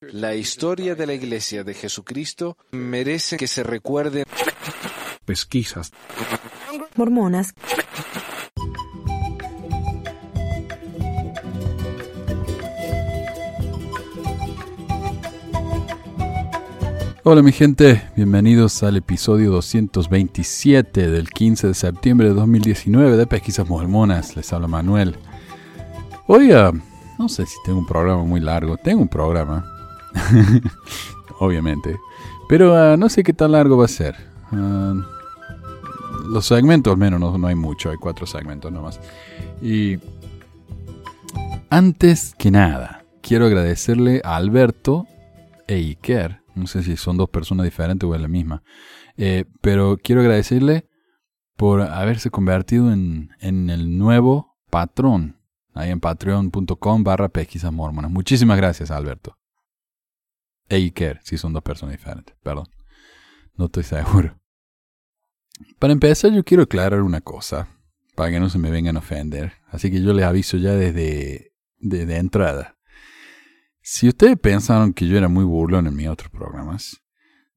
La historia de la Iglesia de Jesucristo merece que se recuerde. Pesquisas. Mormonas. Hola mi gente, bienvenidos al episodio 227 del 15 de septiembre de 2019 de Pesquisas Mormonas. Les habla Manuel. Hoy, ah, no sé si tengo un programa muy largo. Tengo un programa, obviamente. Pero ah, no sé qué tan largo va a ser. Ah, los segmentos, al menos, no, no hay mucho. Hay cuatro segmentos nomás. Y antes que nada, quiero agradecerle a Alberto e Iker no sé si son dos personas diferentes o es la misma. Eh, pero quiero agradecerle por haberse convertido en, el nuevo patrón. Ahí en patreon.com barra pesquisas mormonas. Muchísimas gracias, Alberto. E Iker, si son dos personas diferentes. Perdón. No estoy seguro. Para empezar, yo quiero aclarar una cosa. Para que no se me vengan a ofender. Así que yo les aviso ya desde, desde entrada. Si ustedes pensaron que yo era muy burlón en mis otros programas,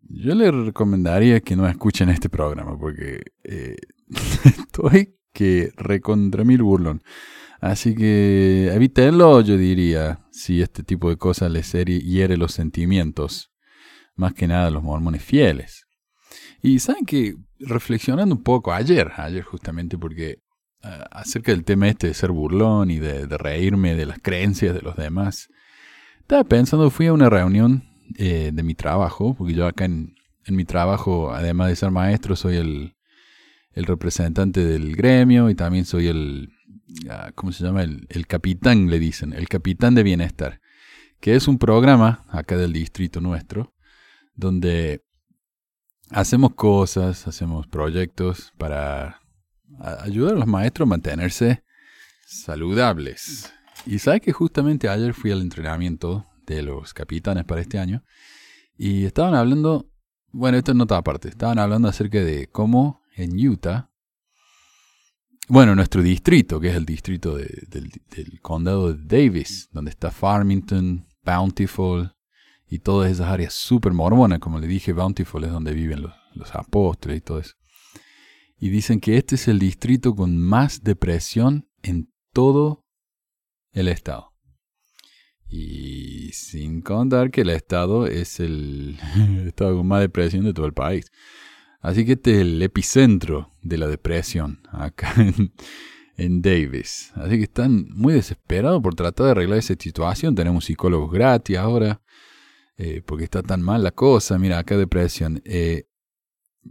yo les recomendaría que no escuchen este programa porque eh, estoy que recontra mil burlón. Así que evítenlo, yo diría, si este tipo de cosas les hiere los sentimientos, más que nada los mormones fieles. Y saben que reflexionando un poco ayer, ayer justamente porque ah, acerca del tema este de ser burlón y de reírme de las creencias de los demás, estaba pensando, fui a una reunión eh, de mi trabajo, porque yo acá en, mi trabajo, además de ser maestro, soy el, representante del gremio y también soy el, ah, ¿cómo se llama? El, el, capitán, le dicen, el capitán de bienestar, que es un programa acá del distrito nuestro, donde hacemos cosas, hacemos proyectos para ayudar a los maestros a mantenerse saludables. Y sabes que justamente ayer fui al entrenamiento de los capitanes para este año y estaban hablando, bueno, esto es nota aparte, estaban hablando acerca de cómo en Utah, bueno, nuestro distrito, que es el distrito del, condado de Davis, donde está Farmington, Bountiful y todas esas áreas súper mormonas, como le dije, Bountiful es donde viven los, los apóstoles y todo eso. Y dicen que este es el distrito con más depresión en todo el Estado. Y sin contar que el Estado es el estado con más depresión de todo el país. Así que este es el epicentro de la depresión acá en, Davis. Así que están muy desesperados por tratar de arreglar esa situación. Tenemos psicólogos gratis ahora, eh, porque está tan mal la cosa. Mira, acá depresión. Eh,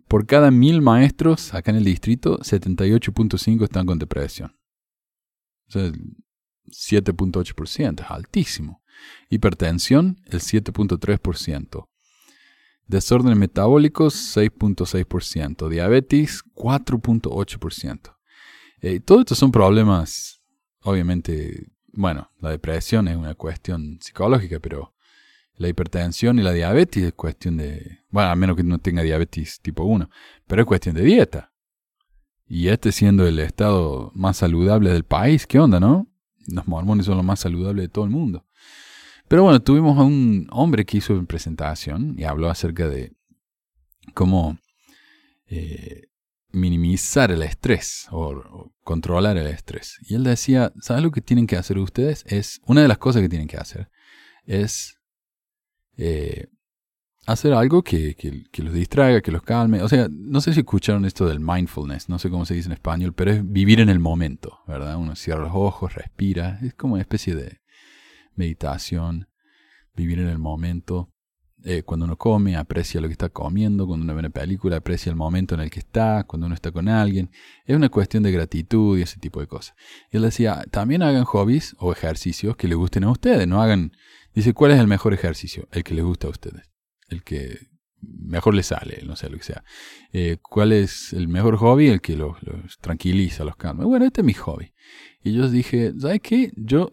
por cada mil maestros acá en el distrito, 78.5 están con depresión. O sea, 7.8%, es altísimo. Hipertensión, el 7.3%. Desórdenes metabólicos, 6.6%. Diabetes, 4.8%. Eh, todo esto son problemas, obviamente, bueno, la depresión es una cuestión psicológica, pero la hipertensión y la diabetes es cuestión de, bueno, a menos que no tenga diabetes tipo 1, pero es cuestión de dieta. Y este siendo el estado más saludable del país, ¿qué onda, no? los mormones son los más saludables de todo el mundo. Pero bueno, tuvimos a un hombre que hizo una presentación y habló acerca de cómo eh, minimizar el estrés o, controlar el estrés. Y él decía, ¿sabes lo que tienen que hacer ustedes? Es, una de las cosas que tienen que hacer es eh, hacer algo que, los distraiga, que los calme. O sea, no sé si escucharon esto del mindfulness, no sé cómo se dice en español, pero es vivir en el momento, ¿verdad? Uno cierra los ojos, respira, es como una especie de meditación, vivir en el momento. Eh, cuando uno come, aprecia lo que está comiendo, cuando uno ve una película, aprecia el momento en el que está, cuando uno está con alguien. Es una cuestión de gratitud y ese tipo de cosas. Y él decía, también hagan hobbies o ejercicios que les gusten a ustedes, no hagan... Dice, ¿cuál es el mejor ejercicio? El que les gusta a ustedes el que mejor le sale, no sé lo que sea. Eh, ¿Cuál es el mejor hobby? El que los, tranquiliza, los calma. Bueno, este es mi hobby. Y yo dije, ¿sabes qué? Yo,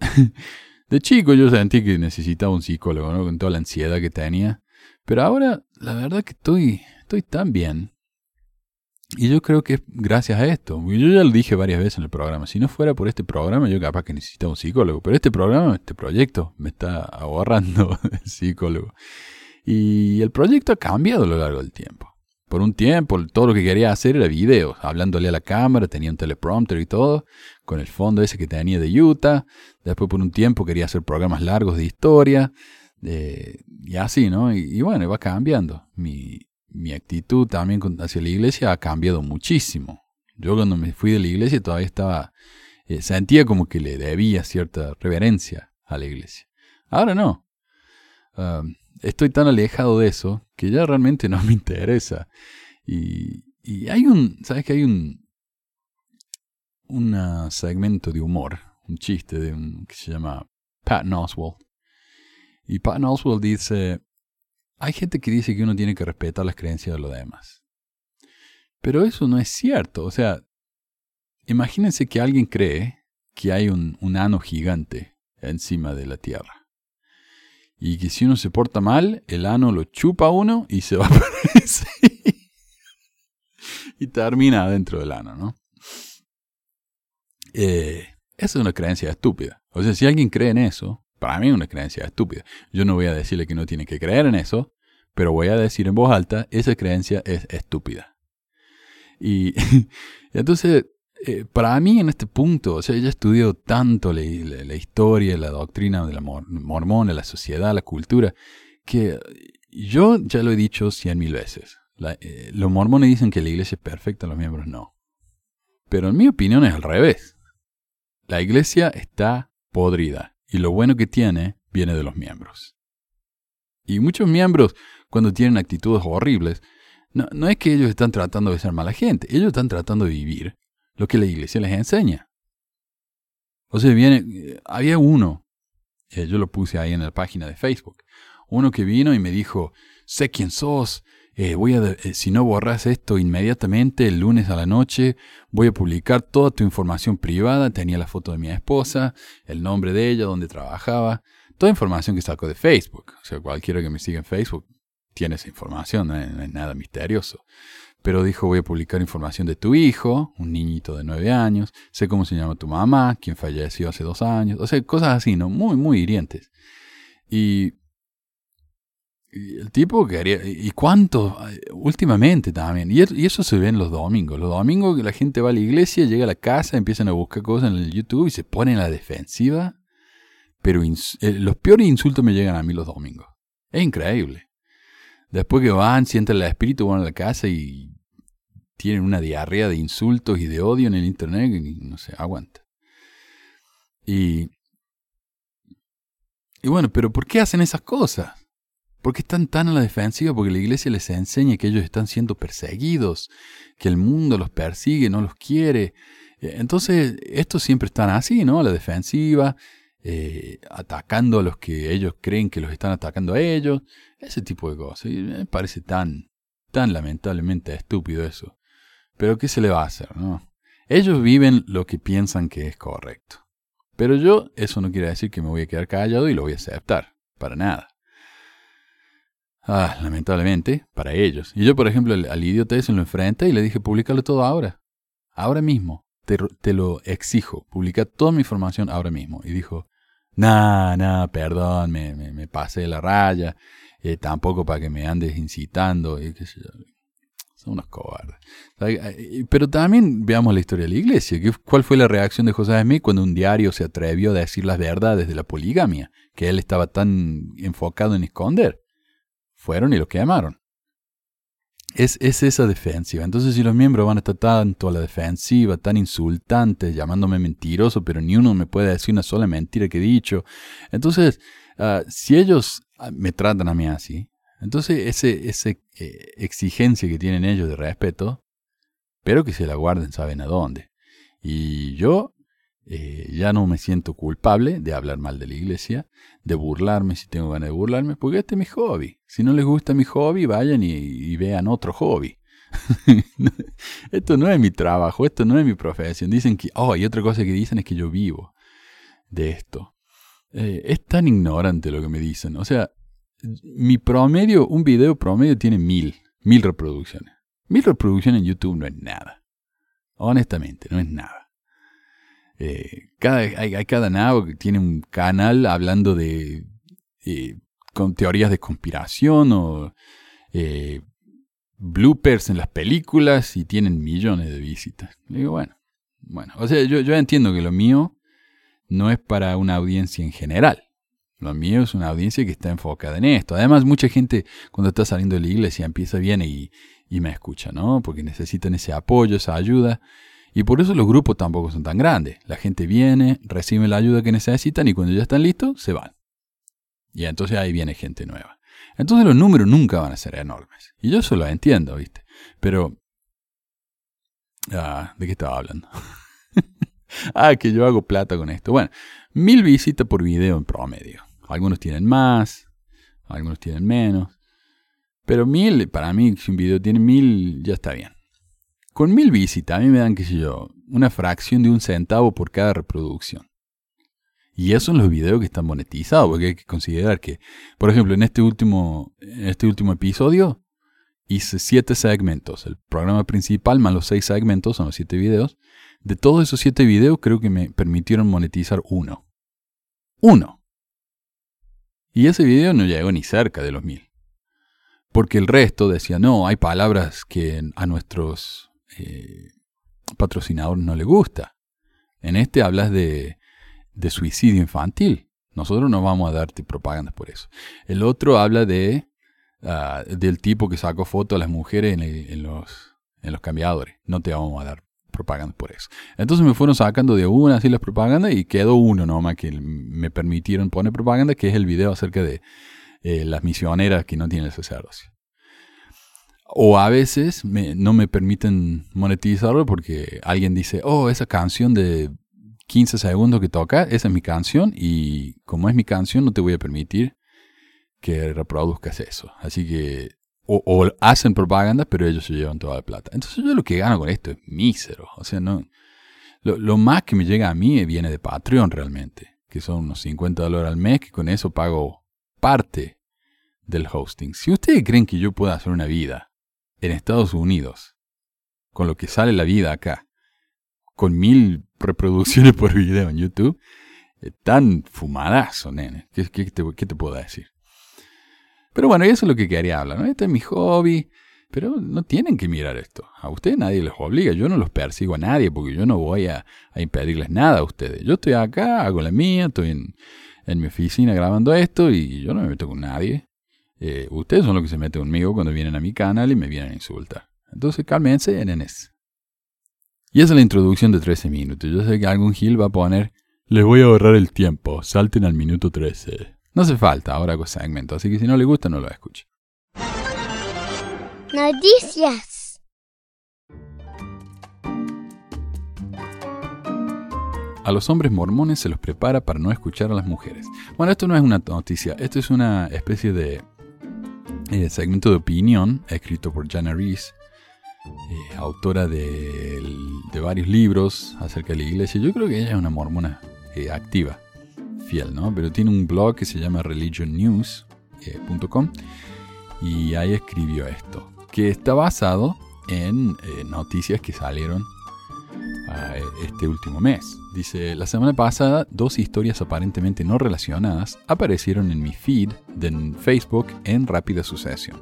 de chico yo sentí que necesitaba un psicólogo. Con toda la ansiedad que tenía. Pero ahora, la verdad que estoy, estoy tan bien. Y yo creo que es gracias a esto. Yo ya lo dije varias veces en el programa. Si no fuera por este programa, yo capaz que necesitaba un psicólogo. Pero este programa, este proyecto, me está ahorrando el psicólogo. Y el proyecto ha cambiado a lo largo del tiempo. Por un tiempo, todo lo que quería hacer era videos, hablándole a la cámara, tenía un teleprompter y todo, con el fondo ese que tenía de Utah. Después, por un tiempo, quería hacer programas largos de historia. y así, ¿no? Y, bueno, va cambiando. Mi, mi actitud también hacia la iglesia ha cambiado muchísimo. Yo cuando me fui de la iglesia todavía estaba, eh, sentía como que le debía cierta reverencia a la iglesia. Ahora no. Estoy tan alejado de eso que ya realmente no me interesa. Y, hay un, ¿sabes que hay un, un segmento de humor, un chiste de un, que se llama Pat Oswald. Y Pat Oswald dice, hay gente que dice que uno tiene que respetar las creencias de los demás. Pero eso no es cierto. O sea, imagínense que alguien cree que hay un, un ano gigante encima de la Tierra. Y que si uno se porta mal, el ano lo chupa a uno y se va ese. y termina dentro del ano, ¿no? Eh, esa es una creencia estúpida. O sea, si alguien cree en eso, para mí es una creencia estúpida. Yo no voy a decirle que no tiene que creer en eso, pero voy a decir en voz alta, esa creencia es estúpida. Y entonces, eh, para mí en este punto, o sea, he estudiado tanto la, historia, la doctrina de la mormona, la sociedad, la cultura, que yo ya lo he dicho cien mil veces. Eh, los mormones dicen que la iglesia es perfecta, los miembros no. Pero en mi opinión es al revés. La iglesia está podrida y lo bueno que tiene viene de los miembros. Y muchos miembros, cuando tienen actitudes horribles, no, no, es que ellos están tratando de ser mala gente, ellos están tratando de vivir lo que la iglesia les enseña. O sea, viene, eh, había uno, eh, yo lo puse ahí en la página de Facebook, uno que vino y me dijo, sé quién sos, eh, voy a, si no borras esto inmediatamente, el lunes a la noche, voy a publicar toda tu información privada. Tenía la foto de mi esposa, el nombre de ella, donde trabajaba, toda información que sacó de Facebook. O sea, cualquiera que me siga en Facebook tiene esa información, no es, nada misterioso. Pero dijo, voy a publicar información de tu hijo, un niñito de nueve años, sé cómo se llama tu mamá, quien falleció hace dos años, o sea, cosas así, ¿no? Muy, muy hirientes. Y y el tipo quería. ¿Y cuánto? Últimamente también. Y, eso se ve en los domingos. Los domingos que la gente va a la iglesia, llega a la casa, empiezan a buscar cosas en el YouTube y se ponen a la defensiva. Pero eh, los peores insultos me llegan a mí los domingos. Es increíble. Después que van, sienten el espíritu, van a la casa y tienen una diarrea de insultos y de odio en el internet y no sé, aguanta. Y. Y bueno, pero ¿por qué hacen esas cosas? ¿Por qué están tan a la defensiva? Porque la iglesia les enseña que ellos están siendo perseguidos, que el mundo los persigue, no los quiere. Eh, entonces, estos siempre están así, ¿no? A la defensiva, eh, atacando a los que ellos creen que los están atacando a ellos, ese tipo de cosas. Y me parece tan, tan lamentablemente estúpido eso. Pero ¿qué se le va a hacer, no? Ellos viven lo que piensan que es correcto. Pero yo, eso no quiere decir que me voy a quedar callado y lo voy a aceptar, para nada. Ah, lamentablemente, para ellos. Y yo, por ejemplo, al, idiota ese lo enfrenta y le dije, públicalo todo ahora. Ahora mismo. Te, lo exijo. Publica toda mi información ahora mismo. Y dijo, nah, nah, perdón, me, pasé la raya. Eh, tampoco para que me andes incitando. Y sé yo. Son unos cobardes. Pero también veamos la historia de la iglesia. ¿Cuál fue la reacción de José Smith cuando un diario se atrevió a decir las verdades de la poligamia? Que él estaba tan enfocado en esconder fueron y lo quemaron. Es, es, esa defensiva. Entonces, si los miembros van a estar tanto a la defensiva, tan insultantes, llamándome mentiroso, pero ni uno me puede decir una sola mentira que he dicho. Entonces, ah, si ellos ah, me tratan a mí así, entonces ese, esa eh, exigencia que tienen ellos de respeto, pero que se la guarden, saben a dónde. Y yo eh, ya no me siento culpable de hablar mal de la iglesia, de burlarme si tengo ganas de burlarme, porque este es mi hobby. Si no les gusta mi hobby, vayan y, vean otro hobby. esto no es mi trabajo, esto no es mi profesión. Dicen que, oh, y otra cosa que dicen es que yo vivo de esto. Eh, es tan ignorante lo que me dicen. O sea, mi promedio, un video promedio tiene mil, mil reproducciones. Mil reproducciones en YouTube no es nada. Honestamente, no es nada. Eh, cada, hay, cada nabo que tiene un canal hablando de eh, con teorías de conspiración o eh, bloopers en las películas y tienen millones de visitas. digo, bueno, bueno, o sea, yo entiendo que lo mío no es para una audiencia en general. Lo mío es una audiencia que está enfocada en esto. Además, mucha gente cuando está saliendo de la iglesia empieza bien y, y me escucha, ¿no? Porque necesitan ese apoyo, esa ayuda. Y por eso los grupos tampoco son tan grandes. La gente viene, recibe la ayuda que necesitan y cuando ya están listos, se van. Y entonces ahí viene gente nueva. Entonces los números nunca van a ser enormes. Y yo eso lo entiendo, ¿viste? Pero... Ah, ¿De qué estaba hablando? ah, que yo hago plata con esto. Bueno, mil visitas por video en promedio. Algunos tienen más, algunos tienen menos. Pero mil, para mí, si un video tiene mil, ya está bien. Con mil visitas, a mí me dan, qué sé yo, una fracción de un centavo por cada reproducción. Y eso en los videos que están monetizados, porque hay que considerar que, por ejemplo, en este último, en este último episodio hice siete segmentos. El programa principal más los seis segmentos son los siete videos. De todos esos siete videos, creo que me permitieron monetizar uno. Uno. Y ese video no llegó ni cerca de los mil. Porque el resto decía, no, hay palabras que a nuestros eh, patrocinadores no les gusta. En este hablas de de suicidio infantil. Nosotros no vamos a darte propaganda por eso. El otro habla de ah, del tipo que sacó fotos a las mujeres en, los, en los cambiadores. No te vamos a dar propaganda por eso. Entonces me fueron sacando de una así las propagandas y quedó uno nomás que me permitieron poner propaganda, que es el video acerca de eh, las misioneras que no tienen el sacerdocio. O a veces no me permiten monetizarlo porque alguien dice, oh, esa canción de 15 segundos que toca, esa es mi canción y como es mi canción no te voy a permitir que reproduzcas eso. Así que o, hacen propaganda, pero ellos se llevan toda la plata. Entonces yo lo que gano con esto es mísero. O sea, no lo, más que me llega a mí viene de Patreon realmente, que son unos 50 dólares al mes, que con eso pago parte del hosting. Si ustedes creen que yo pueda hacer una vida en Estados Unidos, con lo que sale la vida acá, con mil reproducciones por video en YouTube, tan fumadazo, nene. ¿Qué, te, puedo decir? Pero bueno, eso es lo que quería hablar. ¿no? Este es mi hobby. Pero no tienen que mirar esto. A ustedes nadie les obliga. Yo no los persigo a nadie porque yo no voy a, impedirles nada a ustedes. Yo estoy acá, hago la mía, estoy en, mi oficina grabando esto y yo no me meto con nadie. Eh, ustedes son los que se meten conmigo cuando vienen a mi canal y me vienen a insultar. Entonces cálmense, nenes. Y esa es la introducción de 13 minutos. Yo sé que algún Gil va a poner, les voy a ahorrar el tiempo, salten al minuto 13. No hace falta, ahora hago segmento, así que si no le gusta no lo escuche. Noticias. A los hombres mormones se los prepara para no escuchar a las mujeres. Bueno, esto no es una noticia, esto es una especie de eh, segmento de opinión escrito por Jana Reese eh, autora de, varios libros acerca de la iglesia. Yo creo que ella es una mormona eh, activa, Pero tiene un blog que se llama religionnews.com eh, y ahí escribió esto, que está basado en noticias que salieron este último mes. Dice, la semana pasada dos historias aparentemente no relacionadas aparecieron en mi feed de Facebook en rápida sucesión.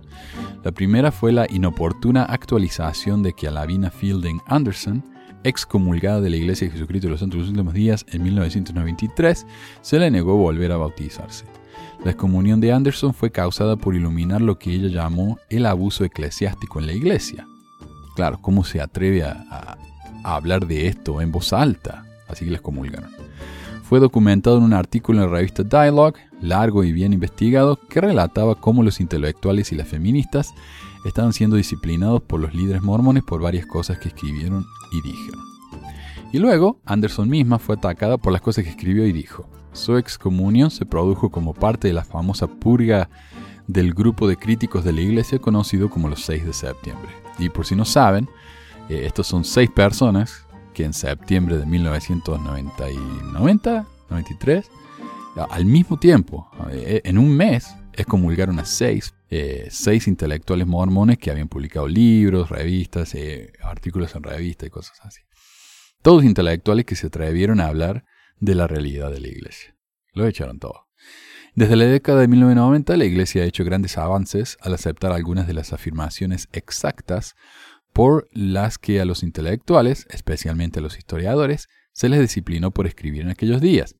La primera fue la inoportuna actualización de que a Lavina Fielding Anderson, excomulgada de la Iglesia de Jesucristo de los Santos Últimos Días en 1993, se le negó volver a bautizarse. La excomunión de Anderson fue causada por iluminar lo que ella llamó el abuso eclesiástico en la Iglesia. Claro, ¿cómo se atreve a hablar de esto en voz alta, así que les comulgaron. Fue documentado en un artículo en la revista Dialogue, largo y bien investigado, que relataba cómo los intelectuales y las feministas estaban siendo disciplinados por los líderes mormones por varias cosas que escribieron y dijeron. Y luego, Anderson misma fue atacada por las cosas que escribió y dijo. Su excomunión se produjo como parte de la famosa purga del grupo de críticos de la iglesia conocido como los 6 de septiembre. Y por si no saben, eh, estos son seis personas en septiembre de 1990 93, al mismo tiempo, eh, en un mes, excomulgaron a seis, eh, seis intelectuales mormones que habían publicado libros, revistas, eh, artículos en revistas y cosas así. Todos intelectuales que se atrevieron a hablar de la realidad de la iglesia. Lo echaron todo. Desde la década de 1990, la iglesia ha hecho grandes avances al aceptar algunas de las afirmaciones exactas por las que a los intelectuales, especialmente a los historiadores, se les disciplinó por escribir en aquellos días.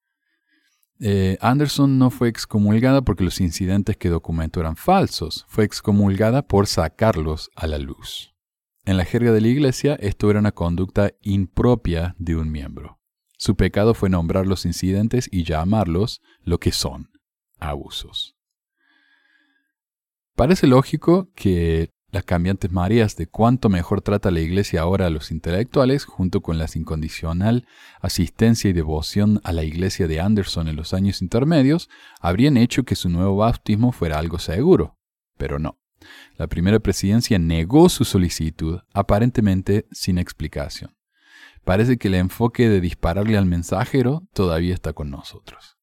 Eh, Anderson no fue excomulgada porque los incidentes que documentó eran falsos, fue excomulgada por sacarlos a la luz. En la jerga de la iglesia, esto era una conducta impropia de un miembro. Su pecado fue nombrar los incidentes y llamarlos lo que son, abusos. Parece lógico que las cambiantes mareas de cuánto mejor trata la Iglesia ahora a los intelectuales, junto con la incondicional asistencia y devoción a la Iglesia de Anderson en los años intermedios, habrían hecho que su nuevo bautismo fuera algo seguro. Pero no. La primera presidencia negó su solicitud, aparentemente sin explicación. Parece que el enfoque de dispararle al mensajero todavía está con nosotros.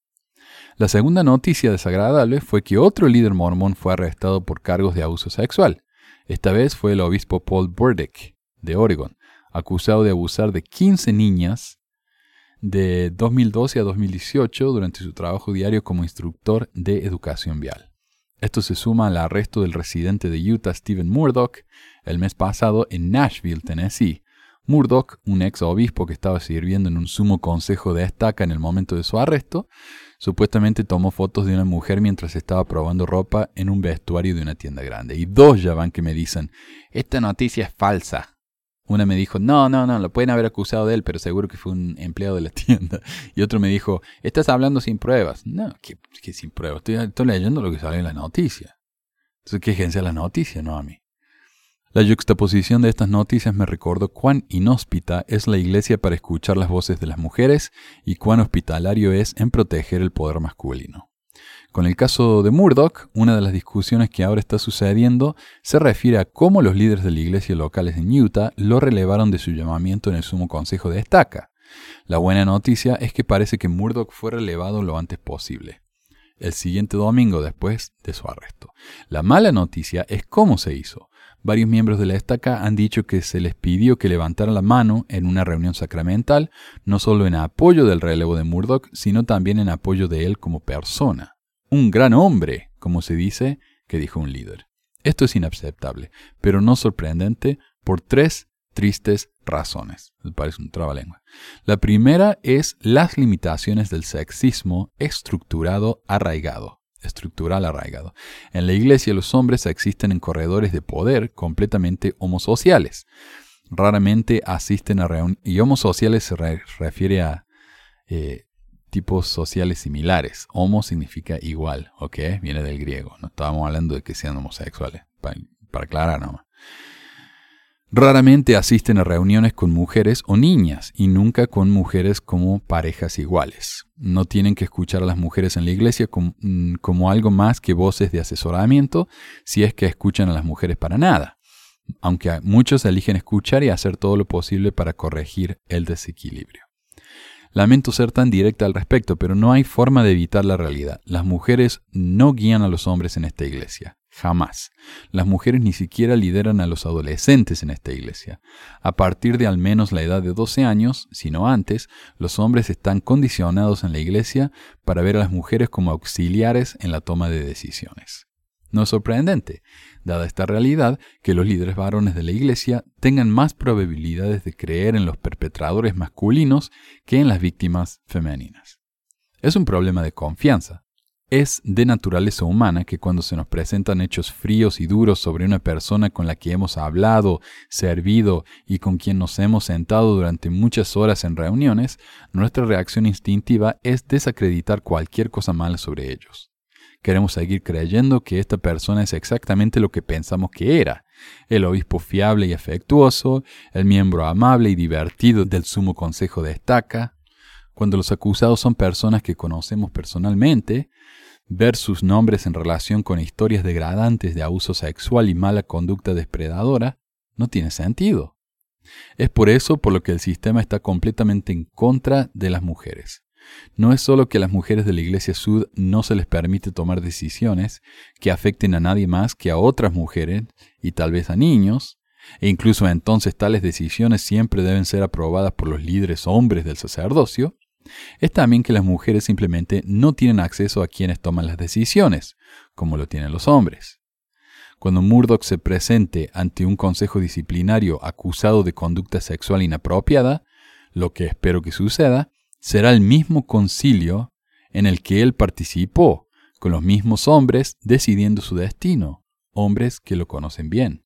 La segunda noticia desagradable fue que otro líder mormón fue arrestado por cargos de abuso sexual. Esta vez fue el obispo Paul Burdick, de Oregon, acusado de abusar de 15 niñas de 2012 a 2018 durante su trabajo diario como instructor de educación vial. Esto se suma al arresto del residente de Utah, Stephen Murdoch, el mes pasado en Nashville, Tennessee. Murdoch, un ex obispo que estaba sirviendo en un sumo consejo de estaca en el momento de su arresto, Supuestamente tomó fotos de una mujer mientras estaba probando ropa en un vestuario de una tienda grande. Y dos ya van que me dicen, esta noticia es falsa. Una me dijo, no, no, no, lo pueden haber acusado de él, pero seguro que fue un empleado de la tienda. Y otro me dijo, estás hablando sin pruebas. No, ¿qué, sin pruebas? Estoy, leyendo lo que sale en la noticia. Entonces, quéjense a la noticia, no a mí. La yuxtaposición de estas noticias me recordó cuán inhóspita es la iglesia para escuchar las voces de las mujeres y cuán hospitalario es en proteger el poder masculino. Con el caso de Murdoch, una de las discusiones que ahora está sucediendo se refiere a cómo los líderes de la iglesia locales en Utah lo relevaron de su llamamiento en el sumo consejo de estaca. La buena noticia es que parece que Murdoch fue relevado lo antes posible, el siguiente domingo después de su arresto. La mala noticia es cómo se hizo. Varios miembros de la estaca han dicho que se les pidió que levantaran la mano en una reunión sacramental, no solo en apoyo del relevo de Murdoch, sino también en apoyo de él como persona. Un gran hombre, como se dice, que dijo un líder. Esto es inaceptable, pero no sorprendente por tres tristes razones. Me parece un trabalengua. La primera es las limitaciones del sexismo estructurado arraigado estructural arraigado. En la iglesia los hombres existen en corredores de poder completamente homosociales. Raramente asisten a reuniones. Y homosociales se refiere a eh, tipos sociales similares. Homo significa igual, ¿ok? Viene del griego. No estábamos hablando de que sean homosexuales. Para, para aclarar nomás. Raramente asisten a reuniones con mujeres o niñas y nunca con mujeres como parejas iguales. No tienen que escuchar a las mujeres en la iglesia mm, como, algo más que voces de asesoramiento si es que escuchan a las mujeres para nada, aunque muchos eligen escuchar y hacer todo lo posible para corregir el desequilibrio. Lamento ser tan directa al respecto, pero no hay forma de evitar la realidad. Las mujeres no guían a los hombres en esta iglesia. Jamás. Las mujeres ni siquiera lideran a los adolescentes en esta iglesia. A partir de al menos la edad de 12 años, si no antes, los hombres están condicionados en la iglesia para ver a las mujeres como auxiliares en la toma de decisiones. No es sorprendente, dada esta realidad, que los líderes varones de la iglesia tengan más probabilidades de creer en los perpetradores masculinos que en las víctimas femeninas. Es un problema de confianza, es de naturaleza humana que cuando se nos presentan hechos fríos y duros sobre una persona con la que hemos hablado, servido y con quien nos hemos sentado durante muchas horas en reuniones, nuestra reacción instintiva es desacreditar cualquier cosa mala sobre ellos. Queremos seguir creyendo que esta persona es exactamente lo que pensamos que era, el obispo fiable y afectuoso, el miembro amable y divertido del sumo consejo de estaca, cuando los acusados son personas que conocemos personalmente, ver sus nombres en relación con historias degradantes de abuso sexual y mala conducta depredadora no tiene sentido. Es por eso por lo que el sistema está completamente en contra de las mujeres. No es solo que a las mujeres de la Iglesia Sud no se les permite tomar decisiones que afecten a nadie más que a otras mujeres y tal vez a niños, e incluso entonces tales decisiones siempre deben ser aprobadas por los líderes hombres del sacerdocio, es también que las mujeres simplemente no tienen acceso a quienes toman las decisiones, como lo tienen los hombres. Cuando Murdoch se presente ante un consejo disciplinario acusado de conducta sexual inapropiada, lo que espero que suceda, será el mismo concilio en el que él participó, con los mismos hombres decidiendo su destino, hombres que lo conocen bien.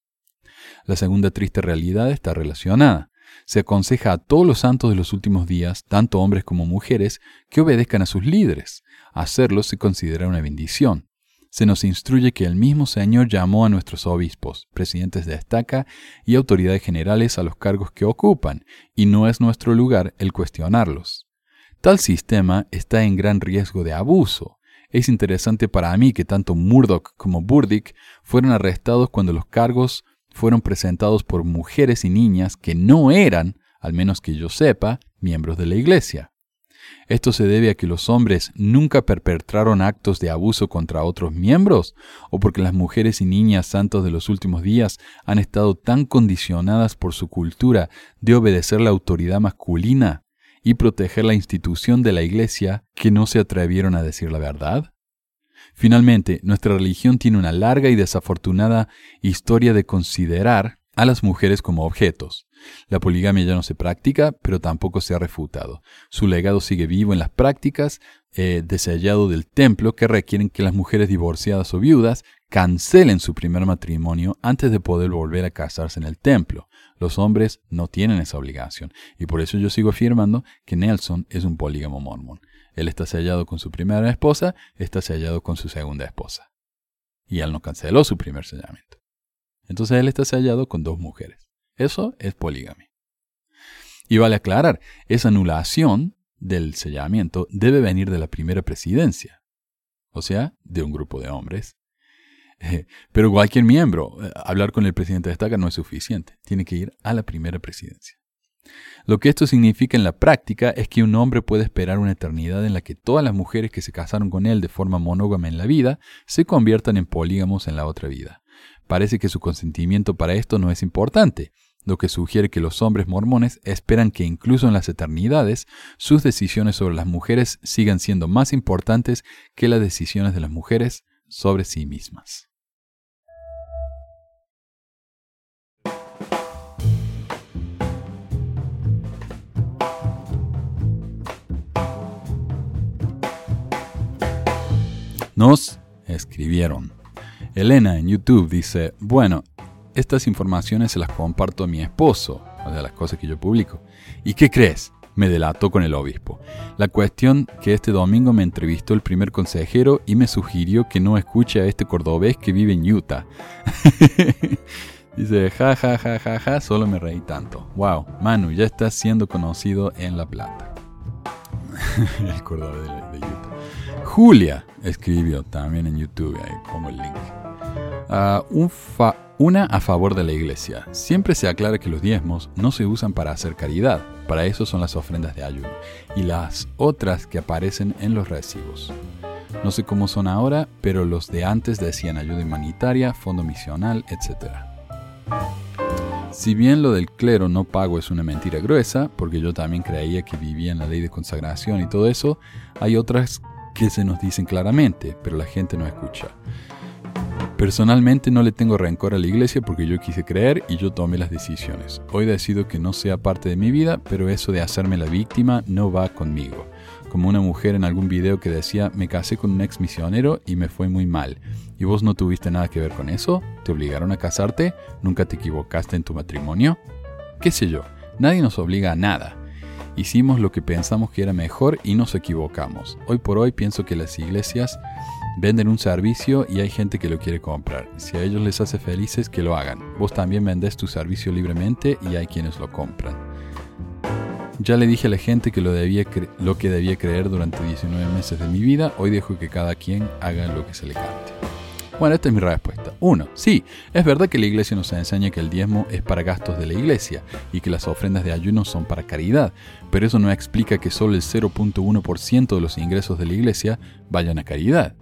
La segunda triste realidad está relacionada. Se aconseja a todos los santos de los últimos días, tanto hombres como mujeres, que obedezcan a sus líderes. Hacerlo se considera una bendición. Se nos instruye que el mismo Señor llamó a nuestros obispos, presidentes de estaca y autoridades generales a los cargos que ocupan, y no es nuestro lugar el cuestionarlos. Tal sistema está en gran riesgo de abuso. Es interesante para mí que tanto Murdoch como Burdick fueron arrestados cuando los cargos fueron presentados por mujeres y niñas que no eran, al menos que yo sepa, miembros de la Iglesia. ¿Esto se debe a que los hombres nunca perpetraron actos de abuso contra otros miembros? ¿O porque las mujeres y niñas santos de los últimos días han estado tan condicionadas por su cultura de obedecer la autoridad masculina y proteger la institución de la Iglesia que no se atrevieron a decir la verdad? Finalmente, nuestra religión tiene una larga y desafortunada historia de considerar a las mujeres como objetos. La poligamia ya no se practica, pero tampoco se ha refutado. Su legado sigue vivo en las prácticas eh, del templo que requieren que las mujeres divorciadas o viudas cancelen su primer matrimonio antes de poder volver a casarse en el templo. Los hombres no tienen esa obligación, y por eso yo sigo afirmando que Nelson es un polígamo mormón. Él está sellado con su primera esposa, está sellado con su segunda esposa. Y él no canceló su primer sellamiento. Entonces él está sellado con dos mujeres. Eso es poligamia. Y vale aclarar, esa anulación del sellamiento debe venir de la primera presidencia, o sea, de un grupo de hombres. pero cualquier miembro, eh, hablar con el presidente de estaca no es suficiente, tiene que ir a la primera presidencia. Lo que esto significa en la práctica es que un hombre puede esperar una eternidad en la que todas las mujeres que se casaron con él de forma monógama en la vida se conviertan en polígamos en la otra vida. Parece que su consentimiento para esto no es importante, lo que sugiere que los hombres mormones esperan que incluso en las eternidades sus decisiones sobre las mujeres sigan siendo más importantes que las decisiones de las mujeres sobre sí mismas. Nos escribieron. Elena en YouTube dice, bueno, estas informaciones se las comparto a mi esposo, o de las cosas que yo publico. ¿Y qué crees? Me delató con el obispo. La cuestión que este domingo me entrevistó el primer consejero y me sugirió que no escuche a este cordobés que vive en Utah. Dice, ja, ja, ja, ja, ja, solo me reí tanto. Wow, Manu, ya estás siendo conocido en La Plata. el cordobés. Julia escribió también en YouTube, ahí pongo el link. Ah, una a favor de la iglesia. Siempre se aclara que los diezmos no se usan para hacer caridad, para eso son las ofrendas de ayuno, y las otras que aparecen en los recibos. No sé cómo son ahora, pero los de antes decían ayuda humanitaria, fondo misional, etc. Si bien lo del clero no pago es una mentira gruesa, porque yo también creía que vivía en la ley de consagración y todo eso, hay otras que se nos dicen claramente, pero la gente no escucha. Personalmente no le tengo rencor a la iglesia porque yo quise creer y yo tomé las decisiones. Hoy decido que no sea parte de mi vida, pero eso de hacerme la víctima no va conmigo. Como una mujer en algún video que decía, me casé con un ex misionero y me fue muy mal. ¿Y vos no tuviste nada que ver con eso? ¿Te obligaron a casarte? ¿Nunca te equivocaste en tu matrimonio? ¿Qué sé yo? Nadie nos obliga a nada. Hicimos lo que pensamos que era mejor y nos equivocamos. Hoy por hoy pienso que las iglesias venden un servicio y hay gente que lo quiere comprar. Si a ellos les hace felices, que lo hagan. Vos también vendes tu servicio libremente y hay quienes lo compran. Ya le dije a la gente que lo, debía lo que debía creer durante 19 meses de mi vida, hoy dejo que cada quien haga lo que se le cante. Bueno, esta es mi respuesta. Uno, sí, es verdad que la iglesia nos enseña que el diezmo es para gastos de la iglesia y que las ofrendas de ayuno son para caridad, pero eso no explica que solo el 0.1% de los ingresos de la iglesia vayan a caridad.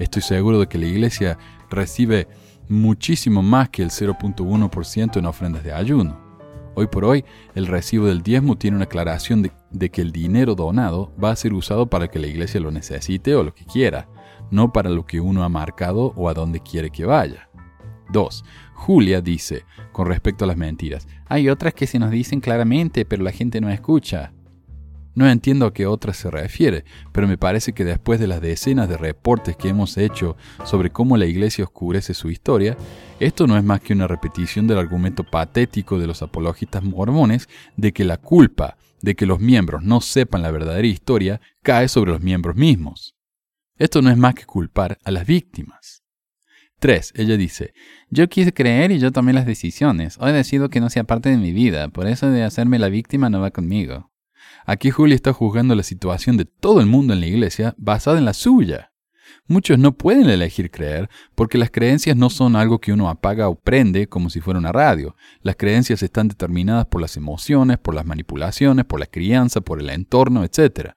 Estoy seguro de que la iglesia recibe muchísimo más que el 0.1% en ofrendas de ayuno. Hoy por hoy, el recibo del diezmo tiene una aclaración de, de, que el dinero donado va a ser usado para que la iglesia lo necesite o lo que quiera, no para lo que uno ha marcado o a donde quiere que vaya. 2. Julia dice, con respecto a las mentiras, hay otras que se nos dicen claramente, pero la gente no escucha. No entiendo a qué otras se refiere, pero me parece que después de las decenas de reportes que hemos hecho sobre cómo la Iglesia oscurece su historia, esto no es más que una repetición del argumento patético de los apologistas mormones de que la culpa de que los miembros no sepan la verdadera historia cae sobre los miembros mismos. Esto no es más que culpar a las víctimas. 3. Ella dice, yo quise creer y yo tomé las decisiones. Hoy decido que no sea parte de mi vida, por eso de hacerme la víctima no va conmigo. Aquí Julia está juzgando la situación de todo el mundo en la iglesia basada en la suya. Muchos no pueden elegir creer porque las creencias no son algo que uno apaga o prende como si fuera una radio. Las creencias están determinadas por las emociones, por las manipulaciones, por la crianza, por el entorno, etc.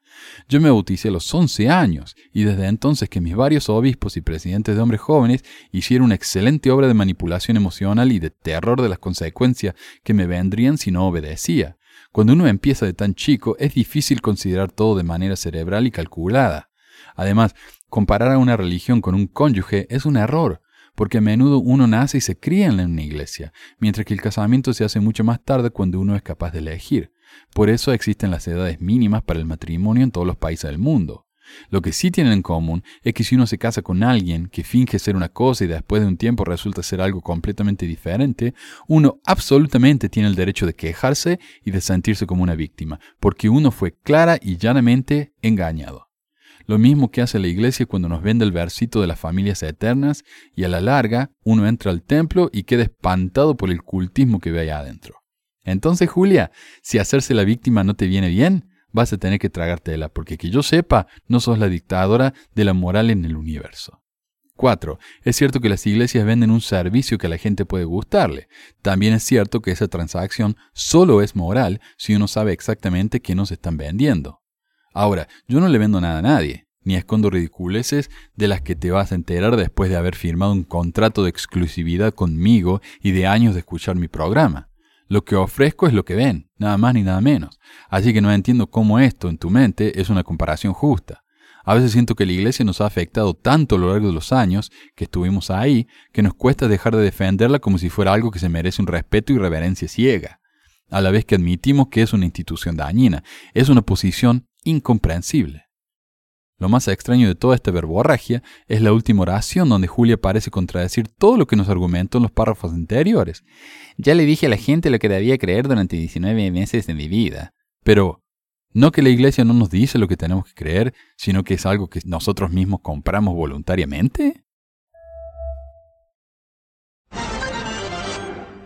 Yo me bauticé a los 11 años y desde entonces que mis varios obispos y presidentes de hombres jóvenes hicieron una excelente obra de manipulación emocional y de terror de las consecuencias que me vendrían si no obedecía. Cuando uno empieza de tan chico, es difícil considerar todo de manera cerebral y calculada. Además, comparar a una religión con un cónyuge es un error, porque a menudo uno nace y se cría en una iglesia, mientras que el casamiento se hace mucho más tarde cuando uno es capaz de elegir. Por eso existen las edades mínimas para el matrimonio en todos los países del mundo. Lo que sí tienen en común es que si uno se casa con alguien que finge ser una cosa y después de un tiempo resulta ser algo completamente diferente, uno absolutamente tiene el derecho de quejarse y de sentirse como una víctima, porque uno fue clara y llanamente engañado. Lo mismo que hace la iglesia cuando nos vende el versito de las familias eternas y a la larga uno entra al templo y queda espantado por el cultismo que ve ahí adentro. Entonces, Julia, si hacerse la víctima no te viene bien, vas a tener que tragártela, porque que yo sepa, no sos la dictadora de la moral en el universo. 4. Es cierto que las iglesias venden un servicio que a la gente puede gustarle. También es cierto que esa transacción solo es moral si uno sabe exactamente qué nos están vendiendo. Ahora, yo no le vendo nada a nadie, ni escondo ridiculeces de las que te vas a enterar después de haber firmado un contrato de exclusividad conmigo y de años de escuchar mi programa. Lo que ofrezco es lo que ven, nada más ni nada menos. Así que no entiendo cómo esto en tu mente es una comparación justa. A veces siento que la iglesia nos ha afectado tanto a lo largo de los años que estuvimos ahí, que nos cuesta dejar de defenderla como si fuera algo que se merece un respeto y reverencia ciega. A la vez que admitimos que es una institución dañina, es una posición incomprensible. Lo más extraño de toda esta verborragia es la última oración donde Julia parece contradecir todo lo que nos argumentó en los párrafos anteriores. Ya le dije a la gente lo que debía creer durante 19 meses de mi vida. Pero, no que la iglesia no nos dice lo que tenemos que creer, sino que es algo que nosotros mismos compramos voluntariamente.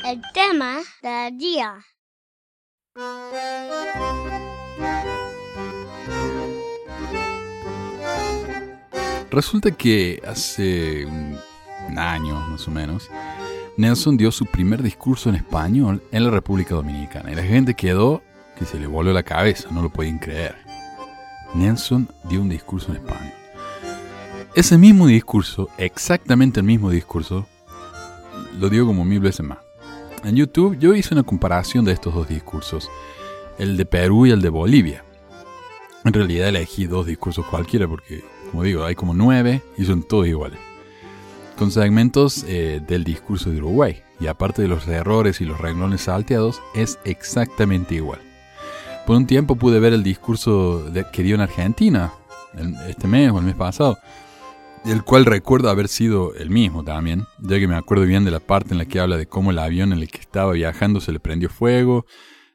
El tema del día. Resulta que hace un año más o menos, Nelson dio su primer discurso en español en la República Dominicana y la gente quedó que se le voló la cabeza, no lo podían creer. Nelson dio un discurso en español. Ese mismo discurso, exactamente el mismo discurso, lo dio como mil veces más. En YouTube yo hice una comparación de estos dos discursos, el de Perú y el de Bolivia. En realidad elegí dos discursos cualquiera porque como digo, hay como nueve y son todos iguales. Con segmentos eh, del discurso de Uruguay. Y aparte de los errores y los renglones salteados, es exactamente igual. Por un tiempo pude ver el discurso de, que dio en Argentina, este mes o el mes pasado, el cual recuerdo haber sido el mismo también, ya que me acuerdo bien de la parte en la que habla de cómo el avión en el que estaba viajando se le prendió fuego,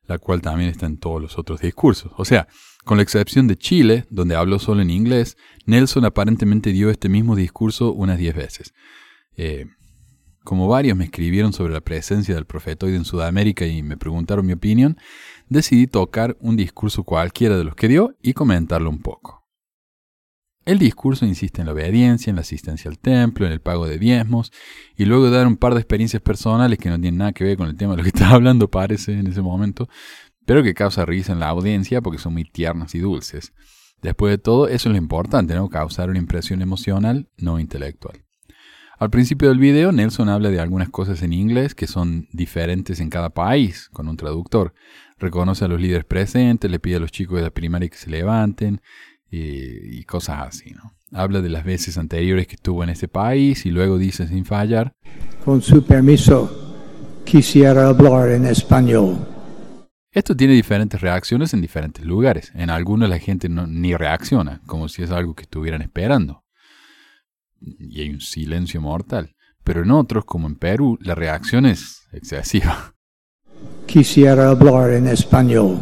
la cual también está en todos los otros discursos. O sea, con la excepción de Chile, donde habló solo en inglés, Nelson aparentemente dio este mismo discurso unas diez veces. Eh, como varios me escribieron sobre la presencia del profetoide en Sudamérica y me preguntaron mi opinión, decidí tocar un discurso cualquiera de los que dio y comentarlo un poco. El discurso insiste en la obediencia, en la asistencia al templo, en el pago de diezmos, y luego dar un par de experiencias personales que no tienen nada que ver con el tema de lo que está hablando, parece, en ese momento, pero que causa risa en la audiencia porque son muy tiernas y dulces. Después de todo, eso es lo importante, ¿no? Causar una impresión emocional, no intelectual. Al principio del video, Nelson habla de algunas cosas en inglés que son diferentes en cada país, con un traductor. Reconoce a los líderes presentes, le pide a los chicos de la primaria que se levanten y, y cosas así, ¿no? Habla de las veces anteriores que estuvo en ese país y luego dice sin fallar. Con su permiso, quisiera hablar en español. Esto tiene diferentes reacciones en diferentes lugares. En algunos la gente no, ni reacciona, como si es algo que estuvieran esperando. Y hay un silencio mortal. Pero en otros, como en Perú, la reacción es excesiva. Quisiera hablar en español.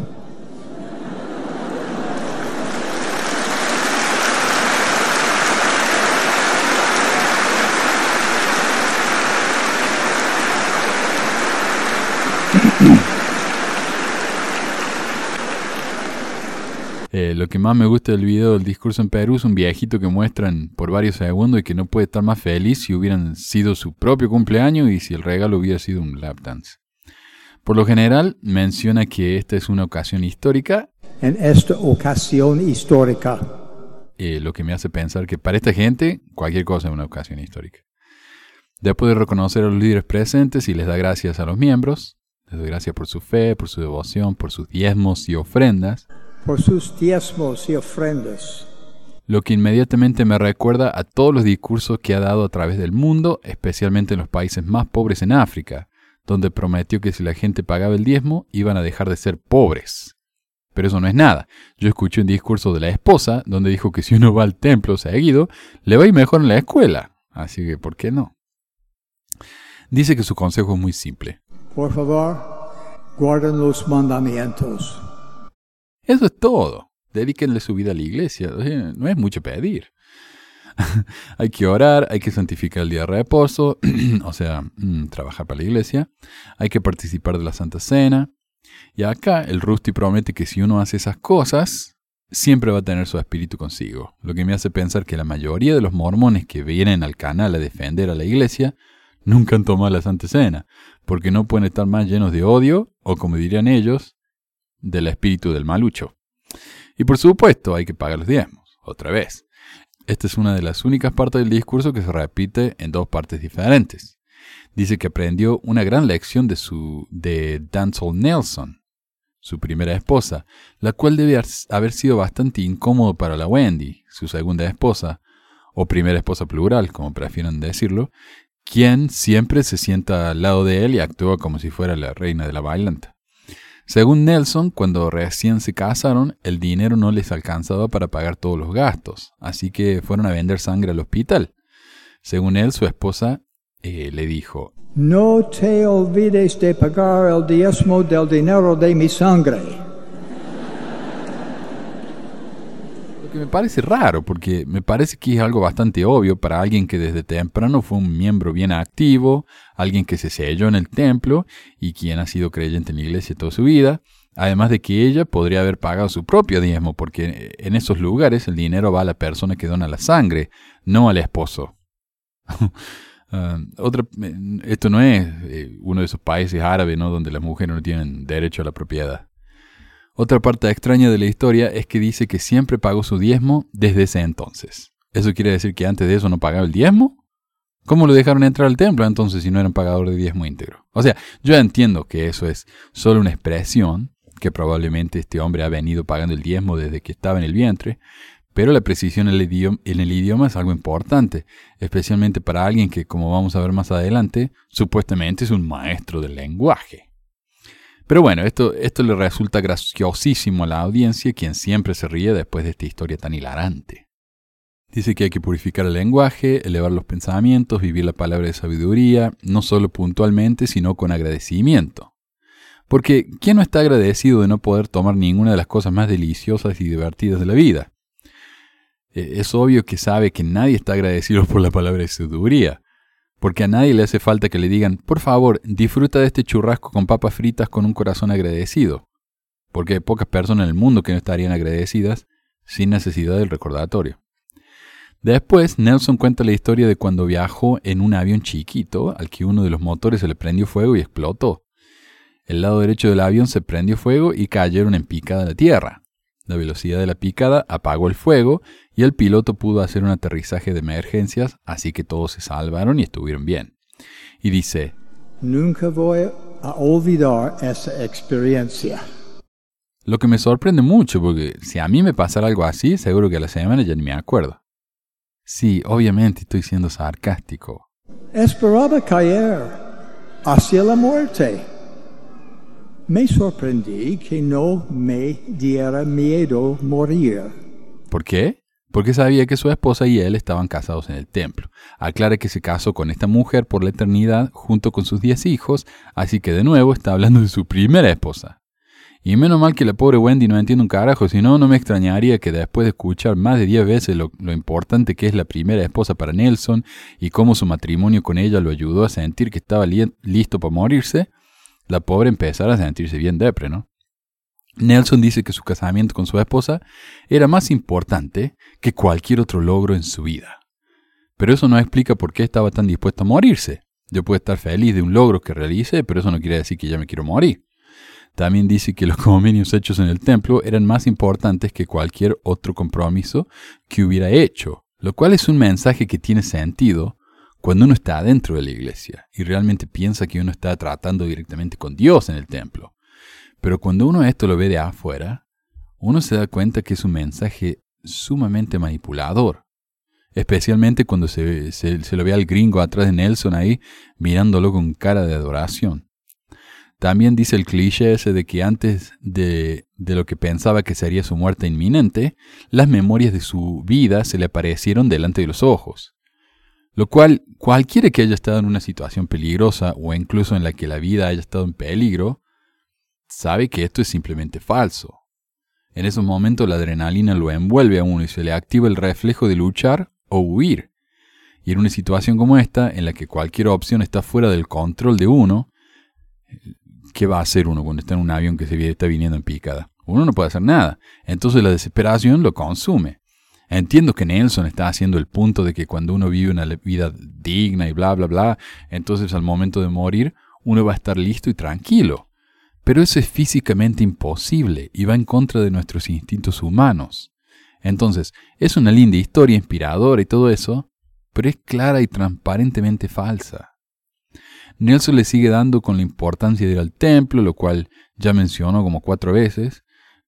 Eh, lo que más me gusta del video del discurso en Perú es un viejito que muestran por varios segundos y que no puede estar más feliz si hubieran sido su propio cumpleaños y si el regalo hubiera sido un lap dance. Por lo general, menciona que esta es una ocasión histórica, En esta ocasión histórica, eh, lo que me hace pensar que para esta gente cualquier cosa es una ocasión histórica. Después de reconocer a los líderes presentes y les da gracias a los miembros, les da gracias por su fe, por su devoción, por sus diezmos y ofrendas, por sus diezmos y ofrendas, lo que inmediatamente me recuerda a todos los discursos que ha dado a través del mundo, especialmente en los países más pobres en África, donde prometió que si la gente pagaba el diezmo iban a dejar de ser pobres. Pero eso no es nada. Yo escuché un discurso de la esposa donde dijo que si uno va al templo seguido, le va a ir mejor en la escuela. Así que, ¿por qué no? Dice que su consejo es muy simple. por favor, guarden los mandamientos. Eso es todo. Dedíquenle su vida a la iglesia. No es mucho pedir. hay que orar, hay que santificar el día de reposo, o sea, mm, trabajar para la iglesia. Hay que participar de la Santa Cena. Y acá el Rusty promete que si uno hace esas cosas, siempre va a tener su espíritu consigo. Lo que me hace pensar que la mayoría de los mormones que vienen al canal a defender a la iglesia nunca han tomado la Santa Cena, porque no pueden estar más llenos de odio, o como dirían ellos, del espíritu del malucho. Y por supuesto hay que pagar los diezmos, otra vez. Esta es una de las únicas partes del discurso que se repite en dos partes diferentes. Dice que aprendió una gran lección de su de Dancehall Nelson, su primera esposa, la cual debe haber sido bastante incómodo para la Wendy, su segunda esposa, o primera esposa plural, como prefieran decirlo, quien siempre se sienta al lado de él y actúa como si fuera la reina de la bailanta. Según Nelson, cuando recién se casaron, el dinero no les alcanzaba para pagar todos los gastos, así que fueron a vender sangre al hospital. Según él, su esposa eh, le dijo, No te olvides de pagar el diezmo del dinero de mi sangre. Lo que me parece raro, porque me parece que es algo bastante obvio para alguien que desde temprano fue un miembro bien activo, alguien que se selló en el templo y quien ha sido creyente en la iglesia toda su vida, además de que ella podría haber pagado su propio diezmo, porque en esos lugares el dinero va a la persona que dona la sangre, no al esposo. Ah, otra, esto no es eh, uno de esos países árabes ¿no? donde las mujeres no tienen derecho a la propiedad. Otra parte extraña de la historia es que dice que siempre pagó su diezmo desde ese entonces. ¿Eso quiere decir que antes de eso no pagaba el diezmo? ¿Cómo lo dejaron entrar al templo entonces si no eran pagador de diezmo íntegro? O sea, yo entiendo que eso es solo una expresión, que probablemente este hombre ha venido pagando el diezmo desde que estaba en el vientre, pero la precisión en el, idioma, en el idioma es algo importante, especialmente para alguien que, como vamos a ver más adelante, supuestamente es un maestro del lenguaje. Pero bueno, esto, esto le resulta graciosísimo a la audiencia, quien siempre se ríe después de esta historia tan hilarante. Dice que hay que purificar el lenguaje, elevar los pensamientos, vivir la palabra de sabiduría, no solo puntualmente, sino con agradecimiento. Porque, ¿quién no está agradecido de no poder tomar ninguna de las cosas más deliciosas y divertidas de la vida? Eh, Es obvio que sabe que nadie está agradecido por la palabra de sabiduría, porque a nadie le hace falta que le digan, por favor, disfruta de este churrasco con papas fritas con un corazón agradecido, porque hay pocas personas en el mundo que no estarían agradecidas sin necesidad del recordatorio. Después, Nelson cuenta la historia de cuando viajó en un avión chiquito al que uno de los motores se le prendió fuego y explotó. El lado derecho del avión se prendió fuego y cayeron en picada a la tierra. La velocidad de la picada apagó el fuego y el piloto pudo hacer un aterrizaje de emergencias, así que todos se salvaron y estuvieron bien. Y dice, Nunca voy a olvidar esa experiencia. lo que me sorprende mucho, porque si a mí me pasara algo así, seguro que a la semana ya ni me acuerdo. Sí, obviamente estoy siendo sarcástico. Esperaba caer hacia la muerte. Me sorprendí que no me diera miedo morir. ¿Por qué? Porque sabía que su esposa y él estaban casados en el templo. Aclara que se casó con esta mujer por la eternidad junto con sus diez hijos, así que de nuevo está hablando de su primera esposa. Y menos mal que la pobre Wendy no entiende un carajo, si no, no me extrañaría que después de escuchar más de diez veces lo, importante que es la primera esposa para Nelson y cómo su matrimonio con ella lo ayudó a sentir que estaba li- listo para morirse, la pobre empezara a sentirse bien depre, ¿no? Nelson dice que su casamiento con su esposa era más importante que cualquier otro logro en su vida. Pero eso no explica por qué estaba tan dispuesto a morirse. Yo puedo estar feliz de un logro que realice, pero eso no quiere decir que ya me quiero morir. También dice que los convenios hechos en el templo eran más importantes que cualquier otro compromiso que hubiera hecho, lo cual es un mensaje que tiene sentido cuando uno está dentro de la iglesia y realmente piensa que uno está tratando directamente con Dios en el templo. Pero cuando uno esto lo ve de afuera, uno se da cuenta que es un mensaje sumamente manipulador. Especialmente cuando se, se, se lo ve al gringo atrás de Nelson ahí mirándolo con cara de adoración. También dice el cliché ese de que antes de, de, lo que pensaba que sería su muerte inminente, las memorias de su vida se le aparecieron delante de los ojos. Lo cual, cualquiera que haya estado en una situación peligrosa o incluso en la que la vida haya estado en peligro, sabe que esto es simplemente falso. En esos momentos la adrenalina lo envuelve a uno y se le activa el reflejo de luchar o huir. Y en una situación como esta, en la que cualquier opción está fuera del control de uno, ¿qué va a hacer uno cuando está en un avión que se está viniendo en picada? Uno no puede hacer nada. Entonces la desesperación lo consume. Entiendo que Nelson está haciendo el punto de que cuando uno vive una vida digna y bla, bla, bla, entonces al momento de morir uno va a estar listo y tranquilo. Pero eso es físicamente imposible y va en contra de nuestros instintos humanos. Entonces, es una linda historia inspiradora y todo eso, pero es clara y transparentemente falsa. Nelson le sigue dando con la importancia de ir al templo, lo cual ya mencionó como cuatro veces,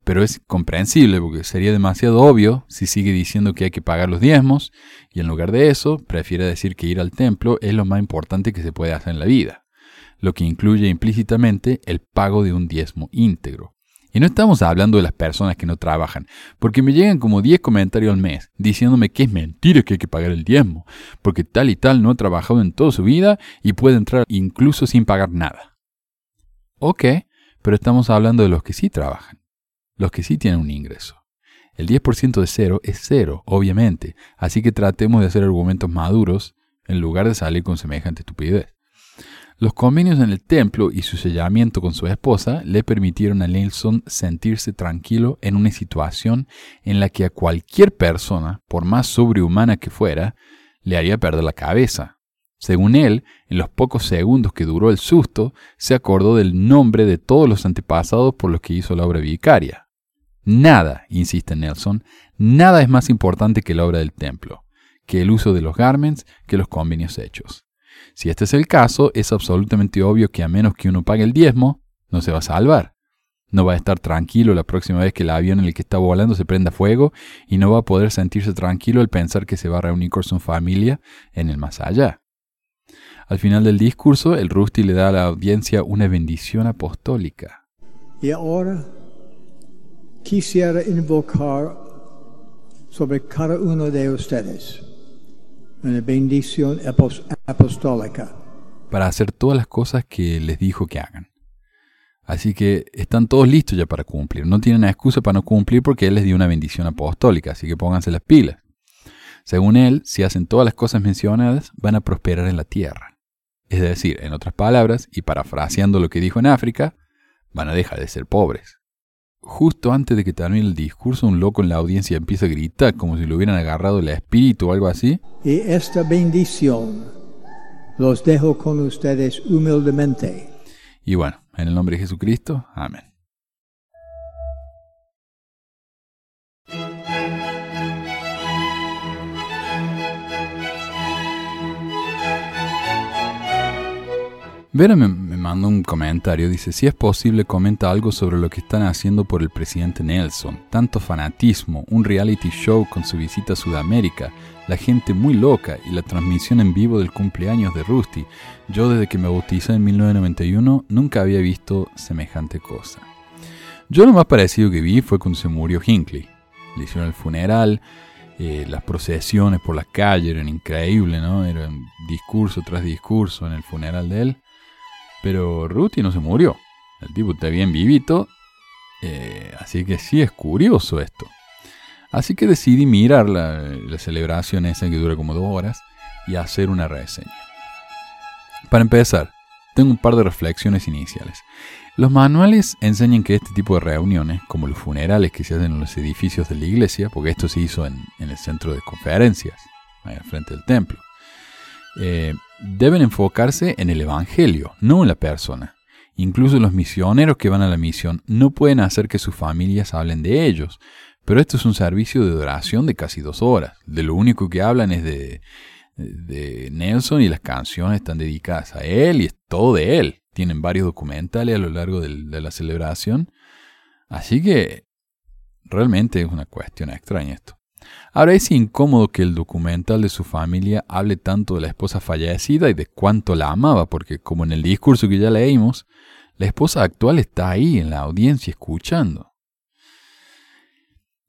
pero es comprensible porque sería demasiado obvio si sigue diciendo que hay que pagar los diezmos y en lugar de eso prefiere decir que ir al templo es lo más importante que se puede hacer en la vida, lo que incluye implícitamente el pago de un diezmo íntegro. Y no estamos hablando de las personas que no trabajan, porque me llegan como 10 comentarios al mes diciéndome que es mentira que hay que pagar el diezmo, porque tal y tal no ha trabajado en toda su vida y puede entrar incluso sin pagar nada. Ok, pero estamos hablando de los que sí trabajan, los que sí tienen un ingreso. El 10% de cero es cero, obviamente, así que tratemos de hacer argumentos maduros en lugar de salir con semejante estupidez. Los convenios en el templo y su sellamiento con su esposa le permitieron a Nelson sentirse tranquilo en una situación en la que a cualquier persona, por más sobrehumana que fuera, le haría perder la cabeza. Según él, en los pocos segundos que duró el susto, se acordó del nombre de todos los antepasados por los que hizo la obra vicaria. Nada, insiste Nelson, nada es más importante que la obra del templo, que el uso de los garments, que los convenios hechos. Si este es el caso, es absolutamente obvio que a menos que uno pague el diezmo, no se va a salvar. No va a estar tranquilo la próxima vez que el avión en el que está volando se prenda fuego y no va a poder sentirse tranquilo al pensar que se va a reunir con su familia en el más allá. Al final del discurso, el Rusty le da a la audiencia una bendición apostólica. Y ahora quisiera invocar sobre cada uno de ustedes una bendición apostólica. Para hacer todas las cosas que les dijo que hagan. Así que están todos listos ya para cumplir. No tienen excusa para no cumplir porque Él les dio una bendición apostólica, así que pónganse las pilas. Según Él, si hacen todas las cosas mencionadas, van a prosperar en la tierra. Es decir, en otras palabras, y parafraseando lo que dijo en África, van a dejar de ser pobres. Justo antes de que termine el discurso, un loco en la audiencia empieza a gritar como si le hubieran agarrado el espíritu o algo así. Y esta bendición los dejo con ustedes humildemente. Y bueno, en el nombre de Jesucristo, amén. Vera me, me mandó un comentario, dice, si es posible comenta algo sobre lo que están haciendo por el presidente Nelson. Tanto fanatismo, un reality show con su visita a Sudamérica, la gente muy loca y la transmisión en vivo del cumpleaños de Rusty. Yo desde que me bauticé en 1991 nunca había visto semejante cosa. Yo lo más parecido que vi fue cuando se murió Hinckley. Le hicieron el funeral, eh, las procesiones por las calles eran increíbles, ¿no? Eran discurso tras discurso en el funeral de él. Pero Ruti no se murió. El tipo está bien vivito. eh, así que sí es curioso esto. Así que decidí mirar la, la celebración esa que dura como dos horas y hacer una reseña. Para empezar, tengo un par de reflexiones iniciales. Los manuales enseñan que este tipo de reuniones, como los funerales que se hacen en los edificios de la iglesia, porque esto se hizo en, en el centro de conferencias, ahí al frente del templo, eh, deben enfocarse en el Evangelio, no en la persona. Incluso los misioneros que van a la misión no pueden hacer que sus familias hablen de ellos, pero esto es un servicio de adoración de casi dos horas. De lo único que hablan es de, de Nelson y las canciones están dedicadas a él y es todo de él. Tienen varios documentales a lo largo del- de la celebración. Así que realmente es una cuestión extraña esto. Ahora es incómodo que el documental de su familia hable tanto de la esposa fallecida y de cuánto la amaba, porque como en el discurso que ya leímos, la esposa actual está ahí en la audiencia escuchando.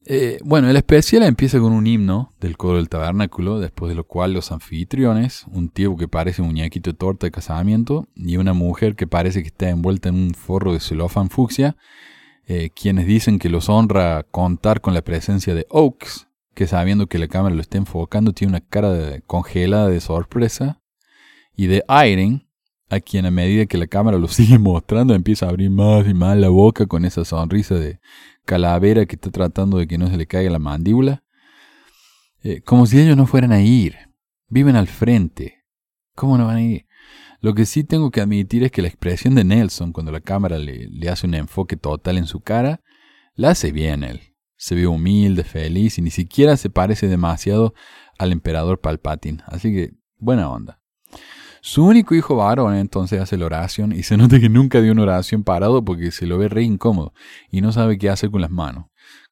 Eh, bueno, el especial empieza con un himno del coro del tabernáculo, después de lo cual los anfitriones, un tío que parece un muñequito de torta de casamiento y una mujer que parece que está envuelta en un forro de celofán fucsia, eh, quienes dicen que los honra contar con la presencia de Oaks, que sabiendo que la cámara lo está enfocando tiene una cara congelada de sorpresa, y de Irene, a quien a medida que la cámara lo sigue mostrando empieza a abrir más y más la boca con esa sonrisa de calavera que está tratando de que no se le caiga la mandíbula, Eh, como si ellos no fueran a ir, viven al frente, ¿cómo no van a ir? Lo que sí tengo que admitir es que la expresión de Nelson cuando la cámara le, le hace un enfoque total en su cara, la hace bien él. Se ve humilde, feliz y ni siquiera se parece demasiado al emperador Palpatine. Así que, buena onda. Su único hijo varón entonces hace la oración y se nota que nunca dio una oración parado porque se lo ve re incómodo y no sabe qué hacer con las manos.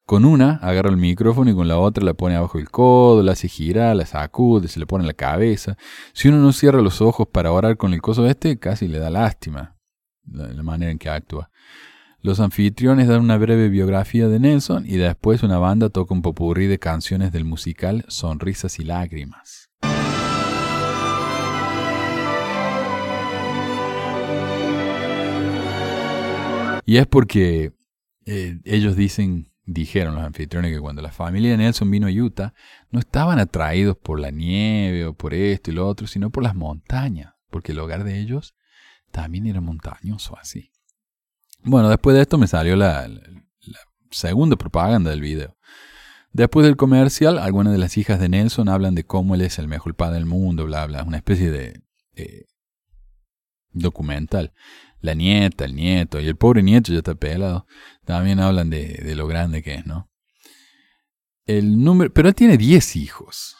Con una agarra el micrófono y con la otra la pone abajo del codo, la hace girar, la sacude, se le pone en la cabeza. Si uno no cierra los ojos para orar con el coso este, casi le da lástima la, la manera en que actúa. Los anfitriones dan una breve biografía de Nelson y después una banda toca un popurrí de canciones del musical Sonrisas y Lágrimas. Y es porque eh, ellos dicen, dijeron los anfitriones que cuando la familia de Nelson vino a Utah, no estaban atraídos por la nieve o por esto y lo otro, sino por las montañas, porque el hogar de ellos también era montañoso así. Bueno, después de esto me salió la, segunda propaganda del video. Después del comercial, algunas de las hijas de Nelson hablan de cómo él es el mejor padre del mundo, bla, bla, una especie de documental. La nieta, el nieto, y el pobre nieto ya está pelado, también hablan de, de lo grande que es, ¿no? El número, pero él tiene 10 hijos,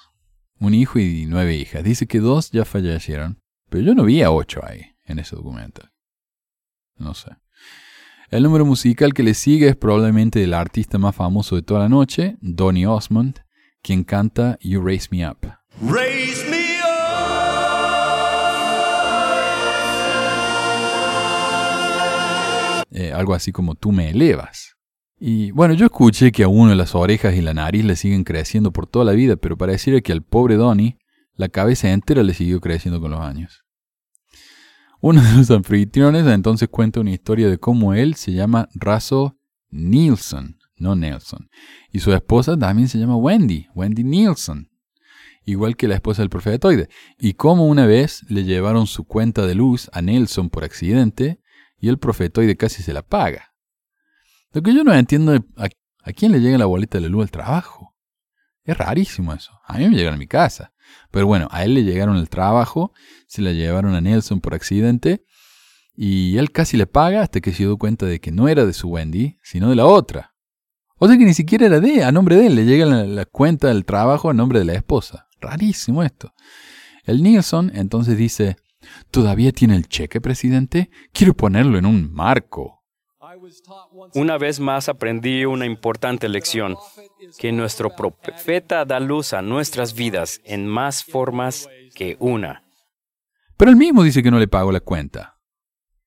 un hijo y nueve hijas. Dice que dos ya fallecieron, pero yo no vi a ocho ahí, en ese documental. No sé. El número musical que le sigue es probablemente el artista más famoso de toda la noche, Donny Osmond, quien canta You Raise Me Up. Raise me Eh, algo así como tú me elevas. Y bueno, yo escuché que a uno las orejas y la nariz le siguen creciendo por toda la vida, pero pareciera que al pobre Donny la cabeza entera le siguió creciendo con los años. Uno de los anfitriones entonces cuenta una historia de cómo él se llama Russell Nielsen, no Nelson, y su esposa también se llama Wendy, Wendy Nielsen, igual que la esposa del profetoide, y cómo una vez le llevaron su cuenta de luz a Nelson por accidente y el profetoide casi se la paga. Lo que yo no entiendo es a, quién le llega la boleta de luz al trabajo. Es rarísimo eso. A mí me llegan a mi casa. Pero bueno, a él le llegaron al trabajo, se la llevaron a Nelson por accidente y él casi le paga hasta que se dio cuenta de que no era de su Wendy, sino de la otra. O sea que ni siquiera era de, a nombre de él, le llega la, cuenta del trabajo a nombre de la esposa. Rarísimo esto. El Nilsson entonces dice, ¿todavía tiene el cheque, presidente? Quiero ponerlo en un marco. Una vez más aprendí una importante lección, que nuestro profeta da luz a nuestras vidas en más formas que una. Pero él mismo dice que no le pago la cuenta,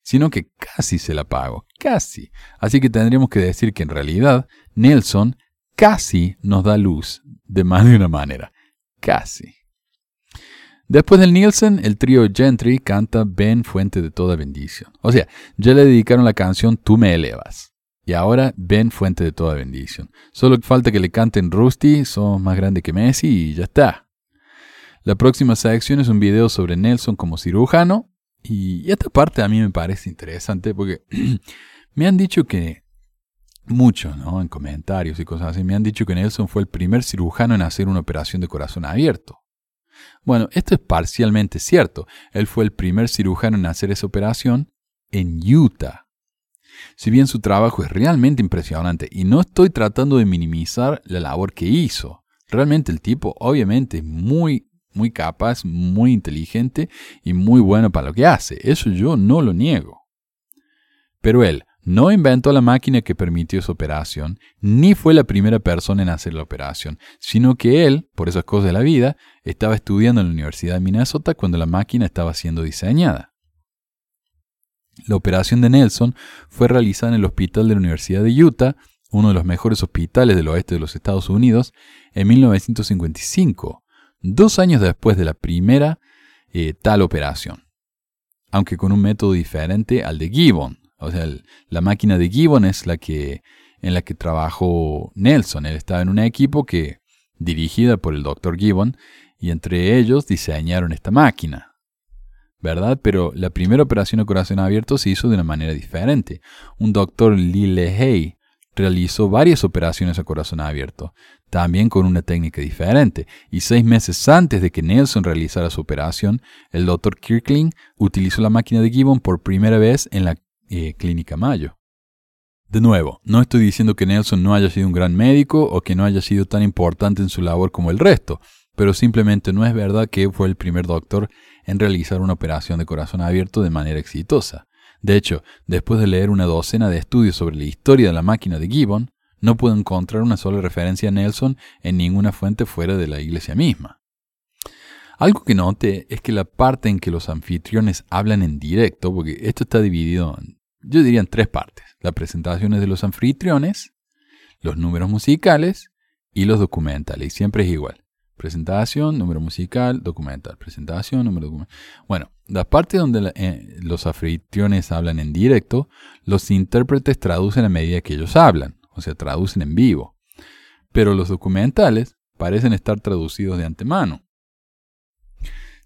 sino que casi se la pago, casi. Así que tendríamos que decir que en realidad Nelson casi nos da luz de más de una manera, casi. Después del Nielsen, el trío Gentry canta Ben Fuente de toda bendición. O sea, ya le dedicaron la canción Tú me elevas. Y ahora Ben Fuente de toda bendición. Solo falta que le canten Rusty, Somos más grande que Messi y ya está. La próxima sección es un video sobre Nelson como cirujano. Y esta parte a mí me parece interesante porque me han dicho que mucho, ¿no? En comentarios y cosas así, me han dicho que Nelson fue el primer cirujano en hacer una operación de corazón abierto. Bueno, esto es parcialmente cierto. Él fue el primer cirujano en hacer esa operación en Utah. Si bien su trabajo es realmente impresionante y no estoy tratando de minimizar la labor que hizo, realmente el tipo obviamente es muy, muy capaz, muy inteligente y muy bueno para lo que hace. Eso yo no lo niego. Pero él, no inventó la máquina que permitió esa operación, ni fue la primera persona en hacer la operación, sino que él, por esas cosas de la vida, estaba estudiando en la Universidad de Minnesota cuando la máquina estaba siendo diseñada. La operación de Nelson fue realizada en el hospital de la Universidad de Utah, uno de los mejores hospitales del oeste de los Estados Unidos, en 1955, dos años después de la primera eh, tal operación, aunque con un método diferente al de Gibbon, o sea, la máquina de Gibbon es la que en la que trabajó Nelson. Él estaba en un equipo que dirigida por el doctor Gibbon y entre ellos diseñaron esta máquina. ¿Verdad? Pero la primera operación a corazón abierto se hizo de una manera diferente. Un doctor Lee Lehey realizó varias operaciones a corazón abierto, también con una técnica diferente, y seis meses antes de que Nelson realizara su operación, el doctor Kirkling utilizó la máquina de Gibbon por primera vez en la eh, Clínica Mayo. De nuevo, no estoy diciendo que Nelson no haya sido un gran médico o que no haya sido tan importante en su labor como el resto, pero simplemente no es verdad que fue el primer doctor en realizar una operación de corazón abierto de manera exitosa. De hecho, después de leer una docena de estudios sobre la historia de la máquina de Gibbon, no puedo encontrar una sola referencia a Nelson en ninguna fuente fuera de la iglesia misma. Algo que note es que la parte en que los anfitriones hablan en directo, porque esto está dividido en yo diría en tres partes. Las presentaciones de los anfitriones, los números musicales y los documentales. Y siempre es igual. Presentación, número musical, documental. Presentación, número documental. Bueno, la parte donde eh, los anfitriones hablan en directo, los intérpretes traducen a medida que ellos hablan, o sea, traducen en vivo. Pero los documentales parecen estar traducidos de antemano.